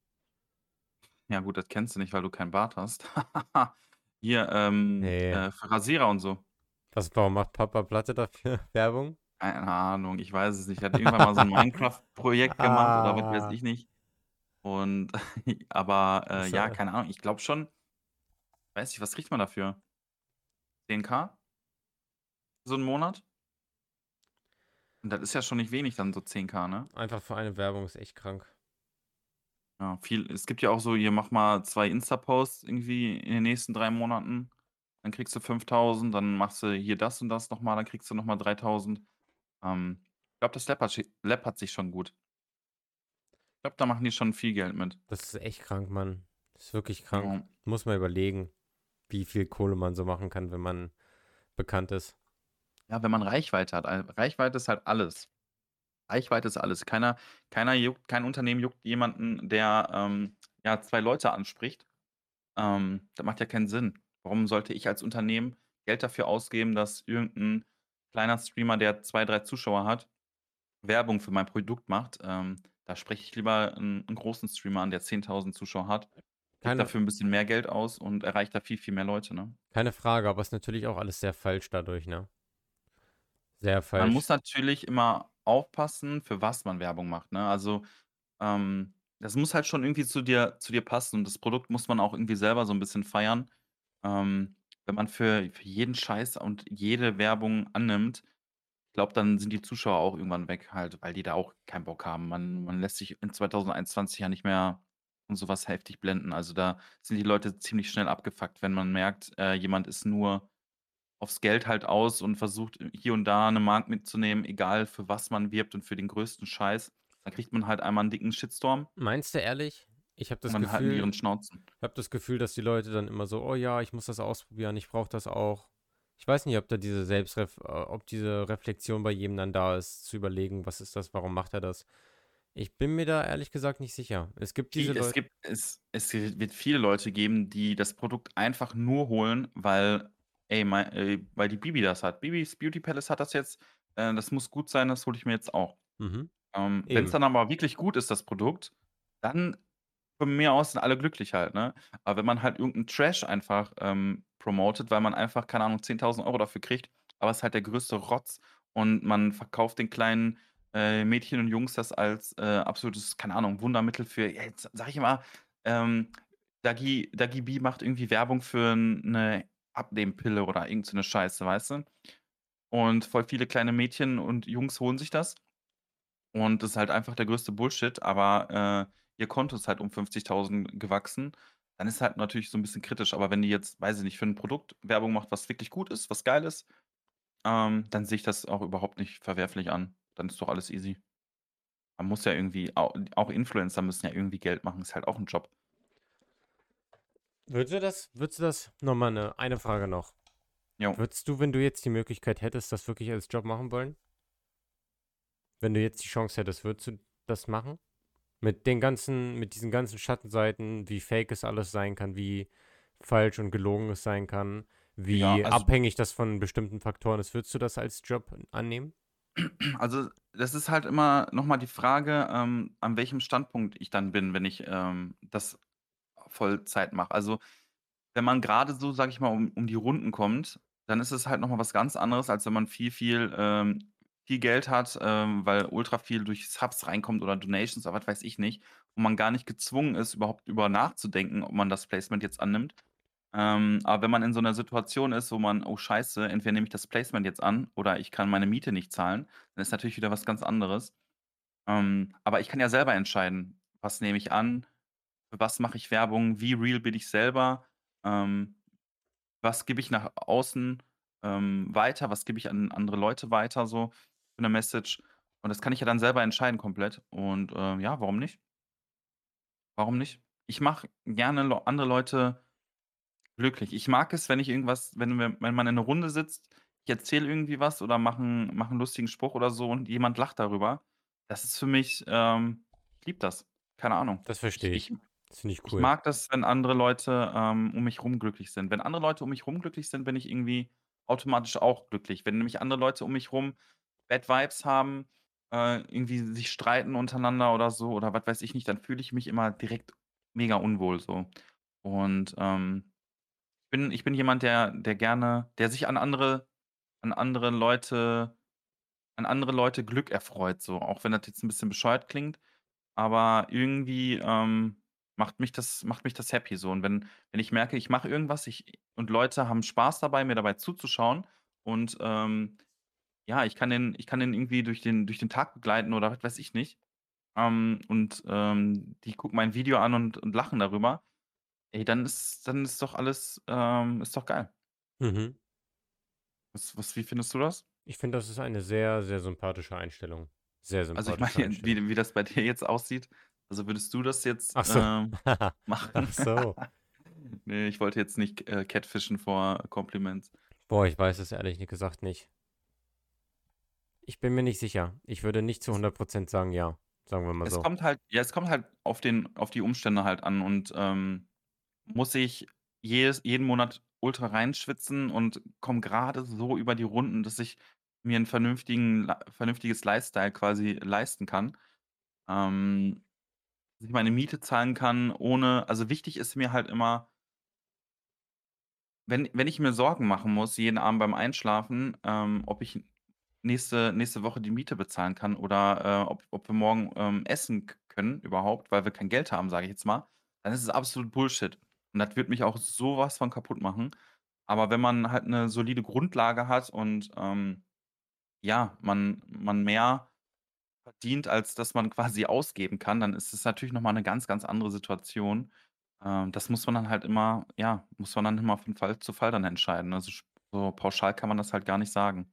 Ja gut, das kennst du nicht, weil du keinen Bart hast. Hier, ähm, Ne. äh, für Rasierer und so. Was warum macht Papa Platte dafür Werbung? Keine Ahnung, ich weiß es nicht. Er hat irgendwann mal so 'n Minecraft-Projekt gemacht oder was weiß Ah. ich nicht. Und aber, äh, ja, So. keine Ahnung, ich glaube schon weiß nicht, was kriegt man dafür? 10.000? So 'n Monat? Und das ist ja schon nicht wenig dann so 10.000, ne? Einfach für eine Werbung ist echt krank. Ja, viel es gibt ja auch so hier: „Mach mal 2 Insta-Posts irgendwie in den nächsten 3 Monaten, dann kriegst du 5.000, dann machst du hier das und das noch mal, dann kriegst du noch mal 3.000.“ Ähm, ich glaube, das läppert schi läppert sich schon gut. Ich glaube, da machen die schon viel Geld mit. Das ist echt krank, Mann. Das ist wirklich krank. Ja. Muss man überlegen, wie viel Kohle man so machen kann, wenn man bekannt ist. Ja, wenn man Reichweite hat. Ei Reichweite ist halt alles. Reichweite ist alles. Keiner keiner juckt kein Unternehmen juckt jemanden, der, ähm, ja, 2 Leute anspricht. Ähm, das macht ja keinen Sinn. Warum sollte ich als Unternehmen Geld dafür ausgeben, dass irgend 'n kleiner Streamer, der 2, 3 Zuschauer hat, Werbung für mein Produkt macht? Ähm, da spreche ich lieber 'n 'n großen Streamer an, der 10.000 Zuschauer hat, Keine dafür 'n bisschen mehr Geld aus und erreicht da viel, viel mehr Leute, ne? keine Frage, aber ist natürlich auch alles sehr falsch dadurch, ne? Sehr Man falsch. muss natürlich immer aufpassen, für was man Werbung macht, ne? Also, ähm, das muss halt schon irgendwie zu dir zu dir passen und das Produkt muss man auch irgendwie selber so 'n bisschen feiern. Ähm, wenn man für für jeden Scheiß und jede Werbung annimmt, ich glaube, dann sind die Zuschauer auch irgendwann weg halt, weil die da auch keinen Bock haben. Man man lässt sich in 2021 ja nicht mehr von so was heftig blenden. Also, da sind die Leute ziemlich schnell abgefuckt, wenn man merkt, äh, jemand ist nur aufs Geld halt aus und versucht, hier und da 'ne Mark mitzunehmen, egal für was man wirbt und für den größten Scheiß. Dann kriegt man halt einmal 'n dicken Shitstorm. Meinst du ehrlich? Ich habe das dann halten die ihren Gefühl Schnauzen. habe das Gefühl, dass die Leute dann immer so: „Oh ja, ich muss das ausprobieren, ich brauche das auch.“ Ich weiß nicht, ob da diese Selbstref äh, ob diese Reflexion bei jedem dann da ist, zu überlegen: „Was ist das? Warum macht er das?“ Ich bin mir da ehrlich gesagt nicht sicher. Es gibt diese es Leut gibt es es wird viele Leute geben, die das Produkt einfach nur holen, weil, ey, mei äh, weil die Bibi das hat. Bibis Beauty Palace hat das jetzt, äh, das muss gut sein, das hole ich mir jetzt auch. Mhm. Ähm, wenn's Eben. dann aber wirklich gut ist, das Produkt, dann von mir aus sind alle glücklich halt, ne? Aber wenn man halt irgend 'n Trash einfach, ähm, promotet, weil man einfach, keine Ahnung, 10.000 € dafür kriegt, aber ist halt der größte Rotz und man verkauft den kleinen, äh, Mädchen und Jungs das als, äh, absolutes, keine Ahnung, Wundermittel für ja, jetzt sage ich immer, ähm, Dagi Dagi B macht irgendwie Werbung für 'n 'ne Abnehmpille oder irgend so Scheiße, weißt du? Und voll viele kleine Mädchen und Jungs holen sich das. Und das ist halt einfach der größte Bullshit, aber, äh, ihr Konto ist halt um 50.000 gewachsen. Dann ist halt natürlich so 'n bisschen kritisch. Aber wenn die jetzt, weiß ich nicht, für 'n Produkt Werbung macht, was wirklich gut ist, was geil ist, ähm, dann sehe ich das auch überhaupt nicht verwerflich an. Dann ist doch alles easy. Man muss ja irgendwie au auch Influencer müssen ja irgendwie Geld machen, ist halt auch 'n Job. Würdest du das würdest du das noch mal 'ne eine Frage noch. Jo. Würdest du, wenn du jetzt die Möglichkeit hättest, das wirklich als Job machen wollen? Wenn du jetzt die Chance hättest, würdest du das machen? Mit den ganzen mit diesen ganzen Schattenseiten, wie fake es alles sein kann, wie falsch und gelogen es sein kann, wie Ja, also abhängig das von bestimmten Faktoren ist. Würdest du das als Job annehmen? Also, das ist halt immer noch mal die Frage, ähm, an welchem Standpunkt ich dann bin, wenn ich, ähm, das Vollzeit mache. Also, wenn man grade so, sage ich mal, um um die Runden kommt, dann ist es halt noch mal was ganz anderes, als wenn man viel, viel, ähm viel Geld hat, ähm, weil ultra viel durch Subs reinkommt oder Donations oder was weiß ich nicht, und man gar nicht gezwungen ist, überhaupt über nachzudenken, ob man das Placement jetzt annimmt. Ähm, aber wenn man in so 'ner Situation ist, wo man: „Oh Scheiße, entweder nehme ich das Placement jetzt an oder ich kann meine Miete nicht zahlen“, dann ist natürlich wieder was ganz anderes. Ähm, aber ich kann ja selber entscheiden, was nehme ich an, für was mache ich Werbung, wie real bin ich selber, ähm, was gebe ich nach außen, ähm, weiter, was gebe ich an andere Leute weiter so für 'ne Message. Und das kann ich ja dann selber entscheiden komplett und, ähm, ja, warum nicht? Warum nicht? Ich mache gerne andere Leute glücklich. Ich mag es, wenn ich irgendwas wenn wir wenn man in 'ner Runde sitzt, ich erzähle irgendwie was oder mache 'n mache 'n lustigen Spruch oder so und jemand lacht darüber. Das ist für mich ähm, ich liebe das. Keine Ahnung. Das verstehe ich ich. Das finde ich ich cool. mag das, wenn andere Leute, ähm, um mich rum glücklich sind. Wenn andere Leute um mich rum glücklich sind, bin ich irgendwie automatisch auch glücklich. Wenn nämlich andere Leute um mich rum Bad Vibes haben, äh, irgendwie sich streiten untereinander oder so oder was weiß ich nicht, dann fühle ich mich immer direkt mega unwohl so. Und, ähm, bin ich bin jemand, der der gerne der sich an andere an andere Leute an andere Leute Glück erfreut so, auch wenn das jetzt 'n bisschen bescheuert klingt, aber irgendwie, ähm, macht mich das macht mich das happy so. Und wenn wenn ich merke, ich mache irgendwas, ich und Leute haben Spaß dabei, mir dabei zuzuschauen und, ähm, ja, ich kann den ich kann den irgendwie durch den durch den Tag begleiten oder was weiß ich nicht, ähm, und, ähm, die gucken mein Video an und und lachen darüber. Ey, dann ist dann ist doch alles ähm, ist doch geil. Mhm. Was was wie findest du das? Ich finde, das ist eine sehr, sehr sympathische Einstellung. Sehr Also, ich sympathische meine, Einstellung. wie wie das bei dir jetzt aussieht. Also, würdest du das jetzt, Ach so. ähm, Ach machen? so. Ne, ich wollte jetzt nicht, äh, catfishen vor Compliments. Boah, ich weiß es ehrlich gesagt nicht. Ich bin mir nicht sicher. Ich würde nicht zu Es 100 % sagen ja, sagen wir mal Es so. kommt halt ja, es kommt halt auf den auf die Umstände halt an und, ähm, muss ich jedes jeden Monat ultra reinschwitzen und komme grade so über die Runden, dass ich mir 'n vernünftigen Li vernünftiges Lifestyle quasi leisten kann. Ähm, dass ich meine Miete zahlen kann, ohne also, wichtig ist mir halt immer wenn wenn ich mir Sorgen machen muss jeden Abend beim Einschlafen, ähm, ob ich nächste nächste Woche die Miete bezahlen kann oder, äh, ob ob wir morgen, ähm, essen können überhaupt, weil wir kein Geld haben, sage ich jetzt mal, dann ist es absolut Bullshit. Und das würde mich auch so was von kaputt machen. Aber wenn man halt 'ne solide Grundlage hat und, ähm, ja, man man mehr verdient, als dass man quasi ausgeben kann, dann ist es natürlich noch mal 'ne ganz, ganz andere Situation. Ähm, das muss man dann halt immer ja, muss man dann immer von Fall zu Fall dann entscheiden. Also, sch so pauschal kann man das halt gar nicht sagen.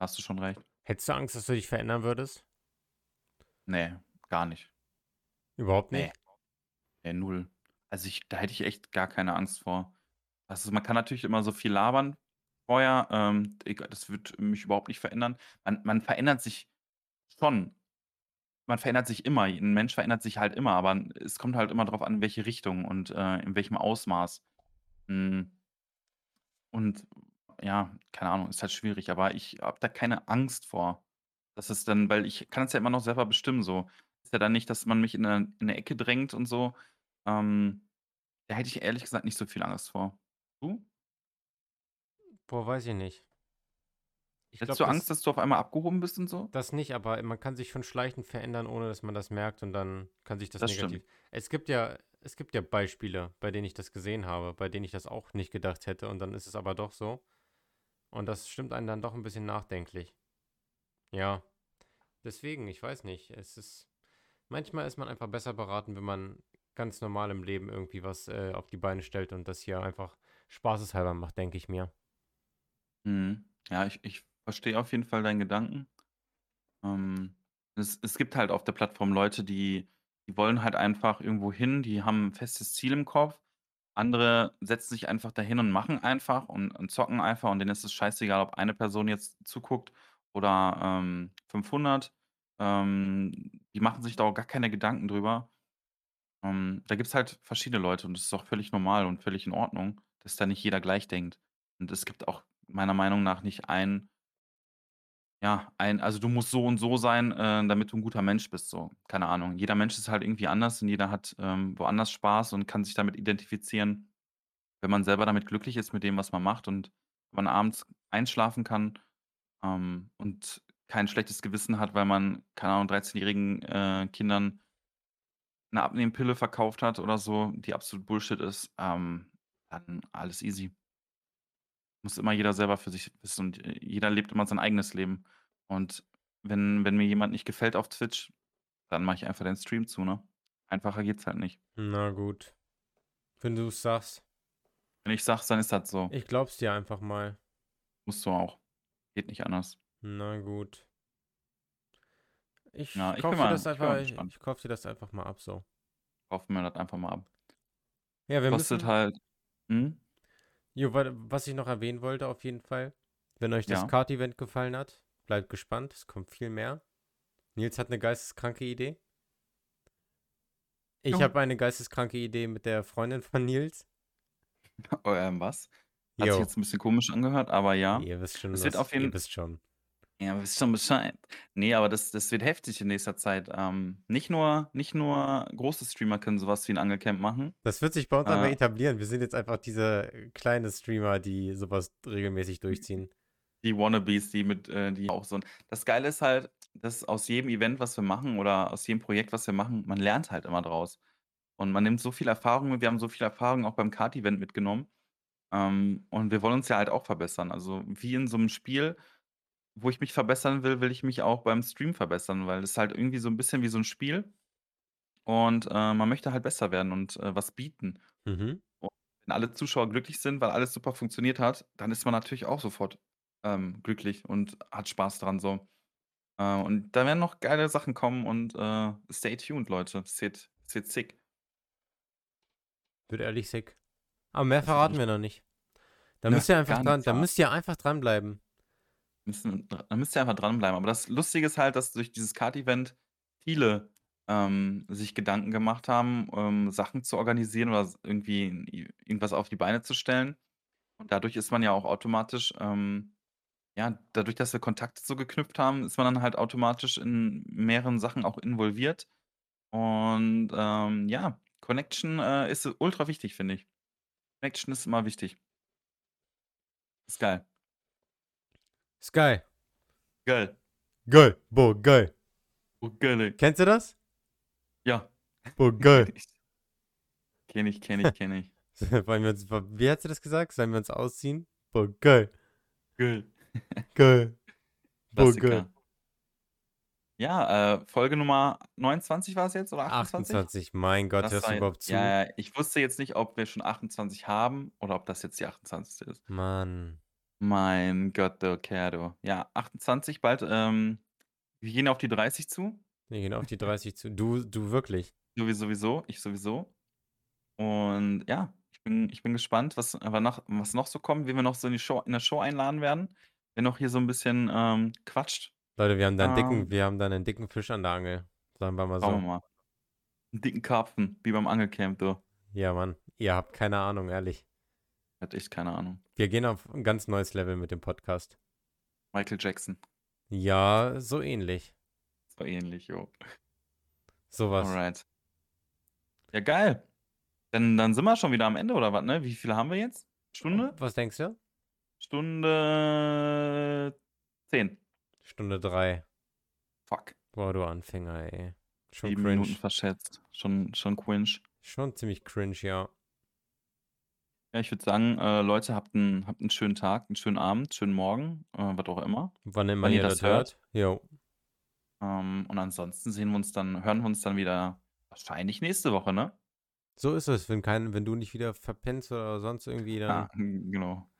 Hast du schon recht. Hättest du Angst, dass du dich verändern würdest? Ne, gar nicht. Überhaupt Ne. nicht? Ne, 0. Also, ich da hätte ich echt gar keine Angst vor. Also, man kann natürlich immer so viel labern vorher, ähm, eg das wird mich überhaupt nicht verändern. Man man verändert sich schon. Man verändert sich immer. 'N Mensch verändert sich halt immer, aber es kommt halt immer drauf an, in welche Richtung und, äh, in welchem Ausmaß. Hm. Und ja, keine Ahnung, ist halt schwierig, aber ich habe da keine Angst vor. Das ist dann weil ich kann es ja immer noch selber bestimmen so. Ist ja dann nicht, dass man mich in 'ne in 'ne Ecke drängt und so. Ähm, da hätte ich ehrlich gesagt nicht so viel Angst vor. Du? Boah, weiß ich nicht. Ich Hättest glaube, du das Angst, dass du auf einmal abgehoben bist und so? das nicht, aber man kann sich schon schleichend verändern, ohne dass man das merkt und dann kann sich das Das stimmt. negativ es gibt ja es gibt ja Beispiele, bei denen ich das gesehen habe, bei denen ich das auch nicht gedacht hätte und dann ist es aber doch so. Und das stimmt einen dann doch 'n bisschen nachdenklich. Ja, deswegen, ich weiß nicht. Es ist manchmal ist man einfach besser beraten, wenn man ganz normal im Leben irgendwie was, äh, auf die Beine stellt und das hier einfach spaßeshalber macht, denke ich mir. Mhm. Ja, ich ich verstehe auf jeden Fall deinen Gedanken. Ähm, es es gibt halt auf der Plattform Leute, die die wollen halt einfach irgendwo hin, die haben 'n festes Ziel im Kopf. Andere setzen sich einfach dahin und machen einfach und und zocken einfach und denen ist es scheißegal, ob eine Person jetzt zuguckt oder, ähm, 500. Ähm, die machen sich da auch gar keine Gedanken drüber. Ähm, da gibt's halt verschiedene Leute und das ist auch völlig normal und völlig in Ordnung, dass da nicht jeder gleich denkt. Und es gibt auch meiner Meinung nach nicht ein ja, ein also, du musst so und so sein, äh, damit du 'n guter Mensch bist, so. Keine Ahnung. Jeder Mensch ist halt irgendwie anders und jeder hat, ähm, woanders Spaß und kann sich damit identifizieren. Wenn man selber damit glücklich ist mit dem, was man macht und man abends einschlafen kann, ähm, und kein schlechtes Gewissen hat, weil man, keine Ahnung, dreizehnjährigen, äh, Kindern 'ne Abnehmpille verkauft hat oder so, die absolut Bullshit ist, ähm, dann alles easy. Muss immer jeder selber für sich wissen und, äh, jeder lebt immer sein eigenes Leben. Und wenn wenn mir jemand nicht gefällt auf Twitch dann mache ich einfach den Stream zu, ne? Einfacher geht's halt nicht. Na gut. Wenn du es sagst. Wenn ich sag's, dann ist das so. Ich glaub's dir einfach mal. Musst du auch. Geht nicht anders. Na gut. Ich Ja, ich kauf bin dir das einfach, mal ich, ich kauf dir das einfach mal ab so. Kaufen wir das einfach mal ab. Ja, wir Kostet müssen. halt hm? Jo, wa- was ich noch erwähnen wollte, auf jeden Fall. Wenn euch das Ja. Kart-Event gefallen hat, bleibt gespannt. Es kommt viel mehr. Nils hat eine geisteskranke Idee. Ich Jo. habe eine geisteskranke Idee mit der Freundin von Nils. Oh, ähm, was? Hat sich Jo. jetzt ein bisschen komisch angehört, aber ja. Ihr wisst schon, Es wird auf ihr jeden wisst schon. Ja, wissen schon Bescheid. Ne, aber das das wird heftig in nächster Zeit. Ähm, nicht nur nicht nur große Streamer können sowas wie 'n Angelcamp machen. Das wird sich bei uns aber Äh etablieren. Wir sind jetzt einfach diese äh, kleine Streamer, die sowas regelmäßig durchziehen. Die Wannabes, die mit äh, die auch so 'n das Geile ist halt, dass aus jedem Event, was wir machen oder aus jedem Projekt, was wir machen, man lernt halt immer draus. Und man nimmt so viel Erfahrung mit. Wir haben so viel Erfahrung auch beim Kart-Event mitgenommen. Ähm, und wir wollen uns ja halt auch verbessern. Also, wie in so 'nem Spiel, wo ich mich verbessern will, will ich mich auch beim Stream verbessern, weil es halt irgendwie so 'n bisschen wie so 'n Spiel. Und, äh, man möchte halt besser werden und, äh, was bieten. Mhm. Und wenn alle Zuschauer glücklich sind, weil alles super funktioniert hat, dann ist man natürlich auch sofort, ähm, glücklich und hat Spaß dran so. Äh, und da werden noch geile Sachen kommen und, äh, stay tuned, Leute. Es wird es wird sick. Wird ehrlich sick. Aber mehr Das wird verraten richtig wir noch nicht. Da Ne, müsst ihr einfach gar dran, nichts da müsst ihr einfach dranbleiben. Da müsst ihr einfach dranbleiben. Aber das Lustige ist halt, dass durch dieses Kart-Event viele, ähm, sich Gedanken gemacht haben, ähm, Sachen zu organisieren oder irgendwie irgendwas auf die Beine zu stellen. Und dadurch ist man ja auch automatisch, ähm ja, dadurch, dass wir Kontakte so geknüpft haben, ist man dann halt automatisch in mehreren Sachen auch involviert. Und, ähm, ja, Connection, äh, ist ultra wichtig, finde ich. Connection ist immer wichtig. Ist geil. Ist geil. Geil. Geil. Boah, geil. Oh, geil, ey. Kennst du das? Ja. Boah, geil. Kenne ich, kenne ich, kenne ich. Wollen wir uns, wie hat sie das gesagt? Sollen wir uns ausziehen? Boah, geil. Geil. Geil. Boah, geil. Ja, äh, Folge Nummer 29 war es jetzt oder 28? 28, mein Gott, Das hörst du überhaupt zu? ja, ich wusste jetzt nicht, ob wir schon 28 haben oder ob das jetzt die 28. ist. Mann. Mein Gott, du Kerl, Ja, 28 bald, ähm wir gehen auf die 30 zu. Wir gehen auf die 30 zu. Du du wirklich? Sowie sowieso, ich sowieso. Und ja, ich bin ich bin gespannt, was aber noch was noch so kommt, wen wir noch so in die Show in der Show einladen werden. Wer noch hier so 'n bisschen, ähm, quatscht. Leute, wir haben da 'n dicken Ähm wir haben da 'nen dicken Fisch an der Angel, sagen wir mal Schauen wir so. mal. 'N dicken Karpfen, wie beim Angelcamp, du. Ja, Mann. Ihr habt keine Ahnung, ehrlich. Hat echt keine Ahnung. Wir gehen auf 'n ganz neues Level mit dem Podcast. Michael Jackson. Ja, so ähnlich. So ähnlich, jo. So was. Alright. Ja, geil. Dann dann sind wir schon wieder am Ende oder was, ne? Wie viele haben wir jetzt? Stunde? Was denkst du? Stunde 10. Stunde 3. Fuck. Boah, du Anfänger, ey. Schon 7 cringe. Minuten verschätzt. Schon schon cringe. Schon ziemlich cringe, ja. Ja, ich würde sagen, äh, Leute, habt 'n habt 'n schönen Tag, 'n schönen Abend, schönen Morgen, äh, was auch immer. Wann immer Wann ihr ihr das das hört. Jo. Ähm, und ansonsten sehen wir uns dann hören wir uns dann wieder wahrscheinlich nächste Woche, ne? So ist es, wenn kein wenn du nicht wieder verpennst oder sonst irgendwie, Ja, dann genau.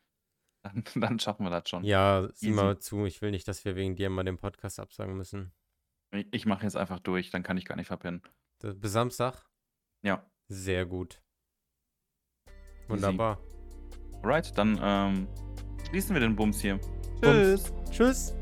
Dann dann schaffen wir das schon. Ja, sieh Easy. mal zu, ich will nicht, dass wir wegen dir mal den Podcast absagen müssen. I ich mache jetzt einfach durch, dann kann ich gar nicht verpennen. D bis Samstag? Ja. Sehr gut. Easy. Wunderbar. Alright, dann, ähm, schließen wir den Bums hier. Bums. Tschüss. Tschüss.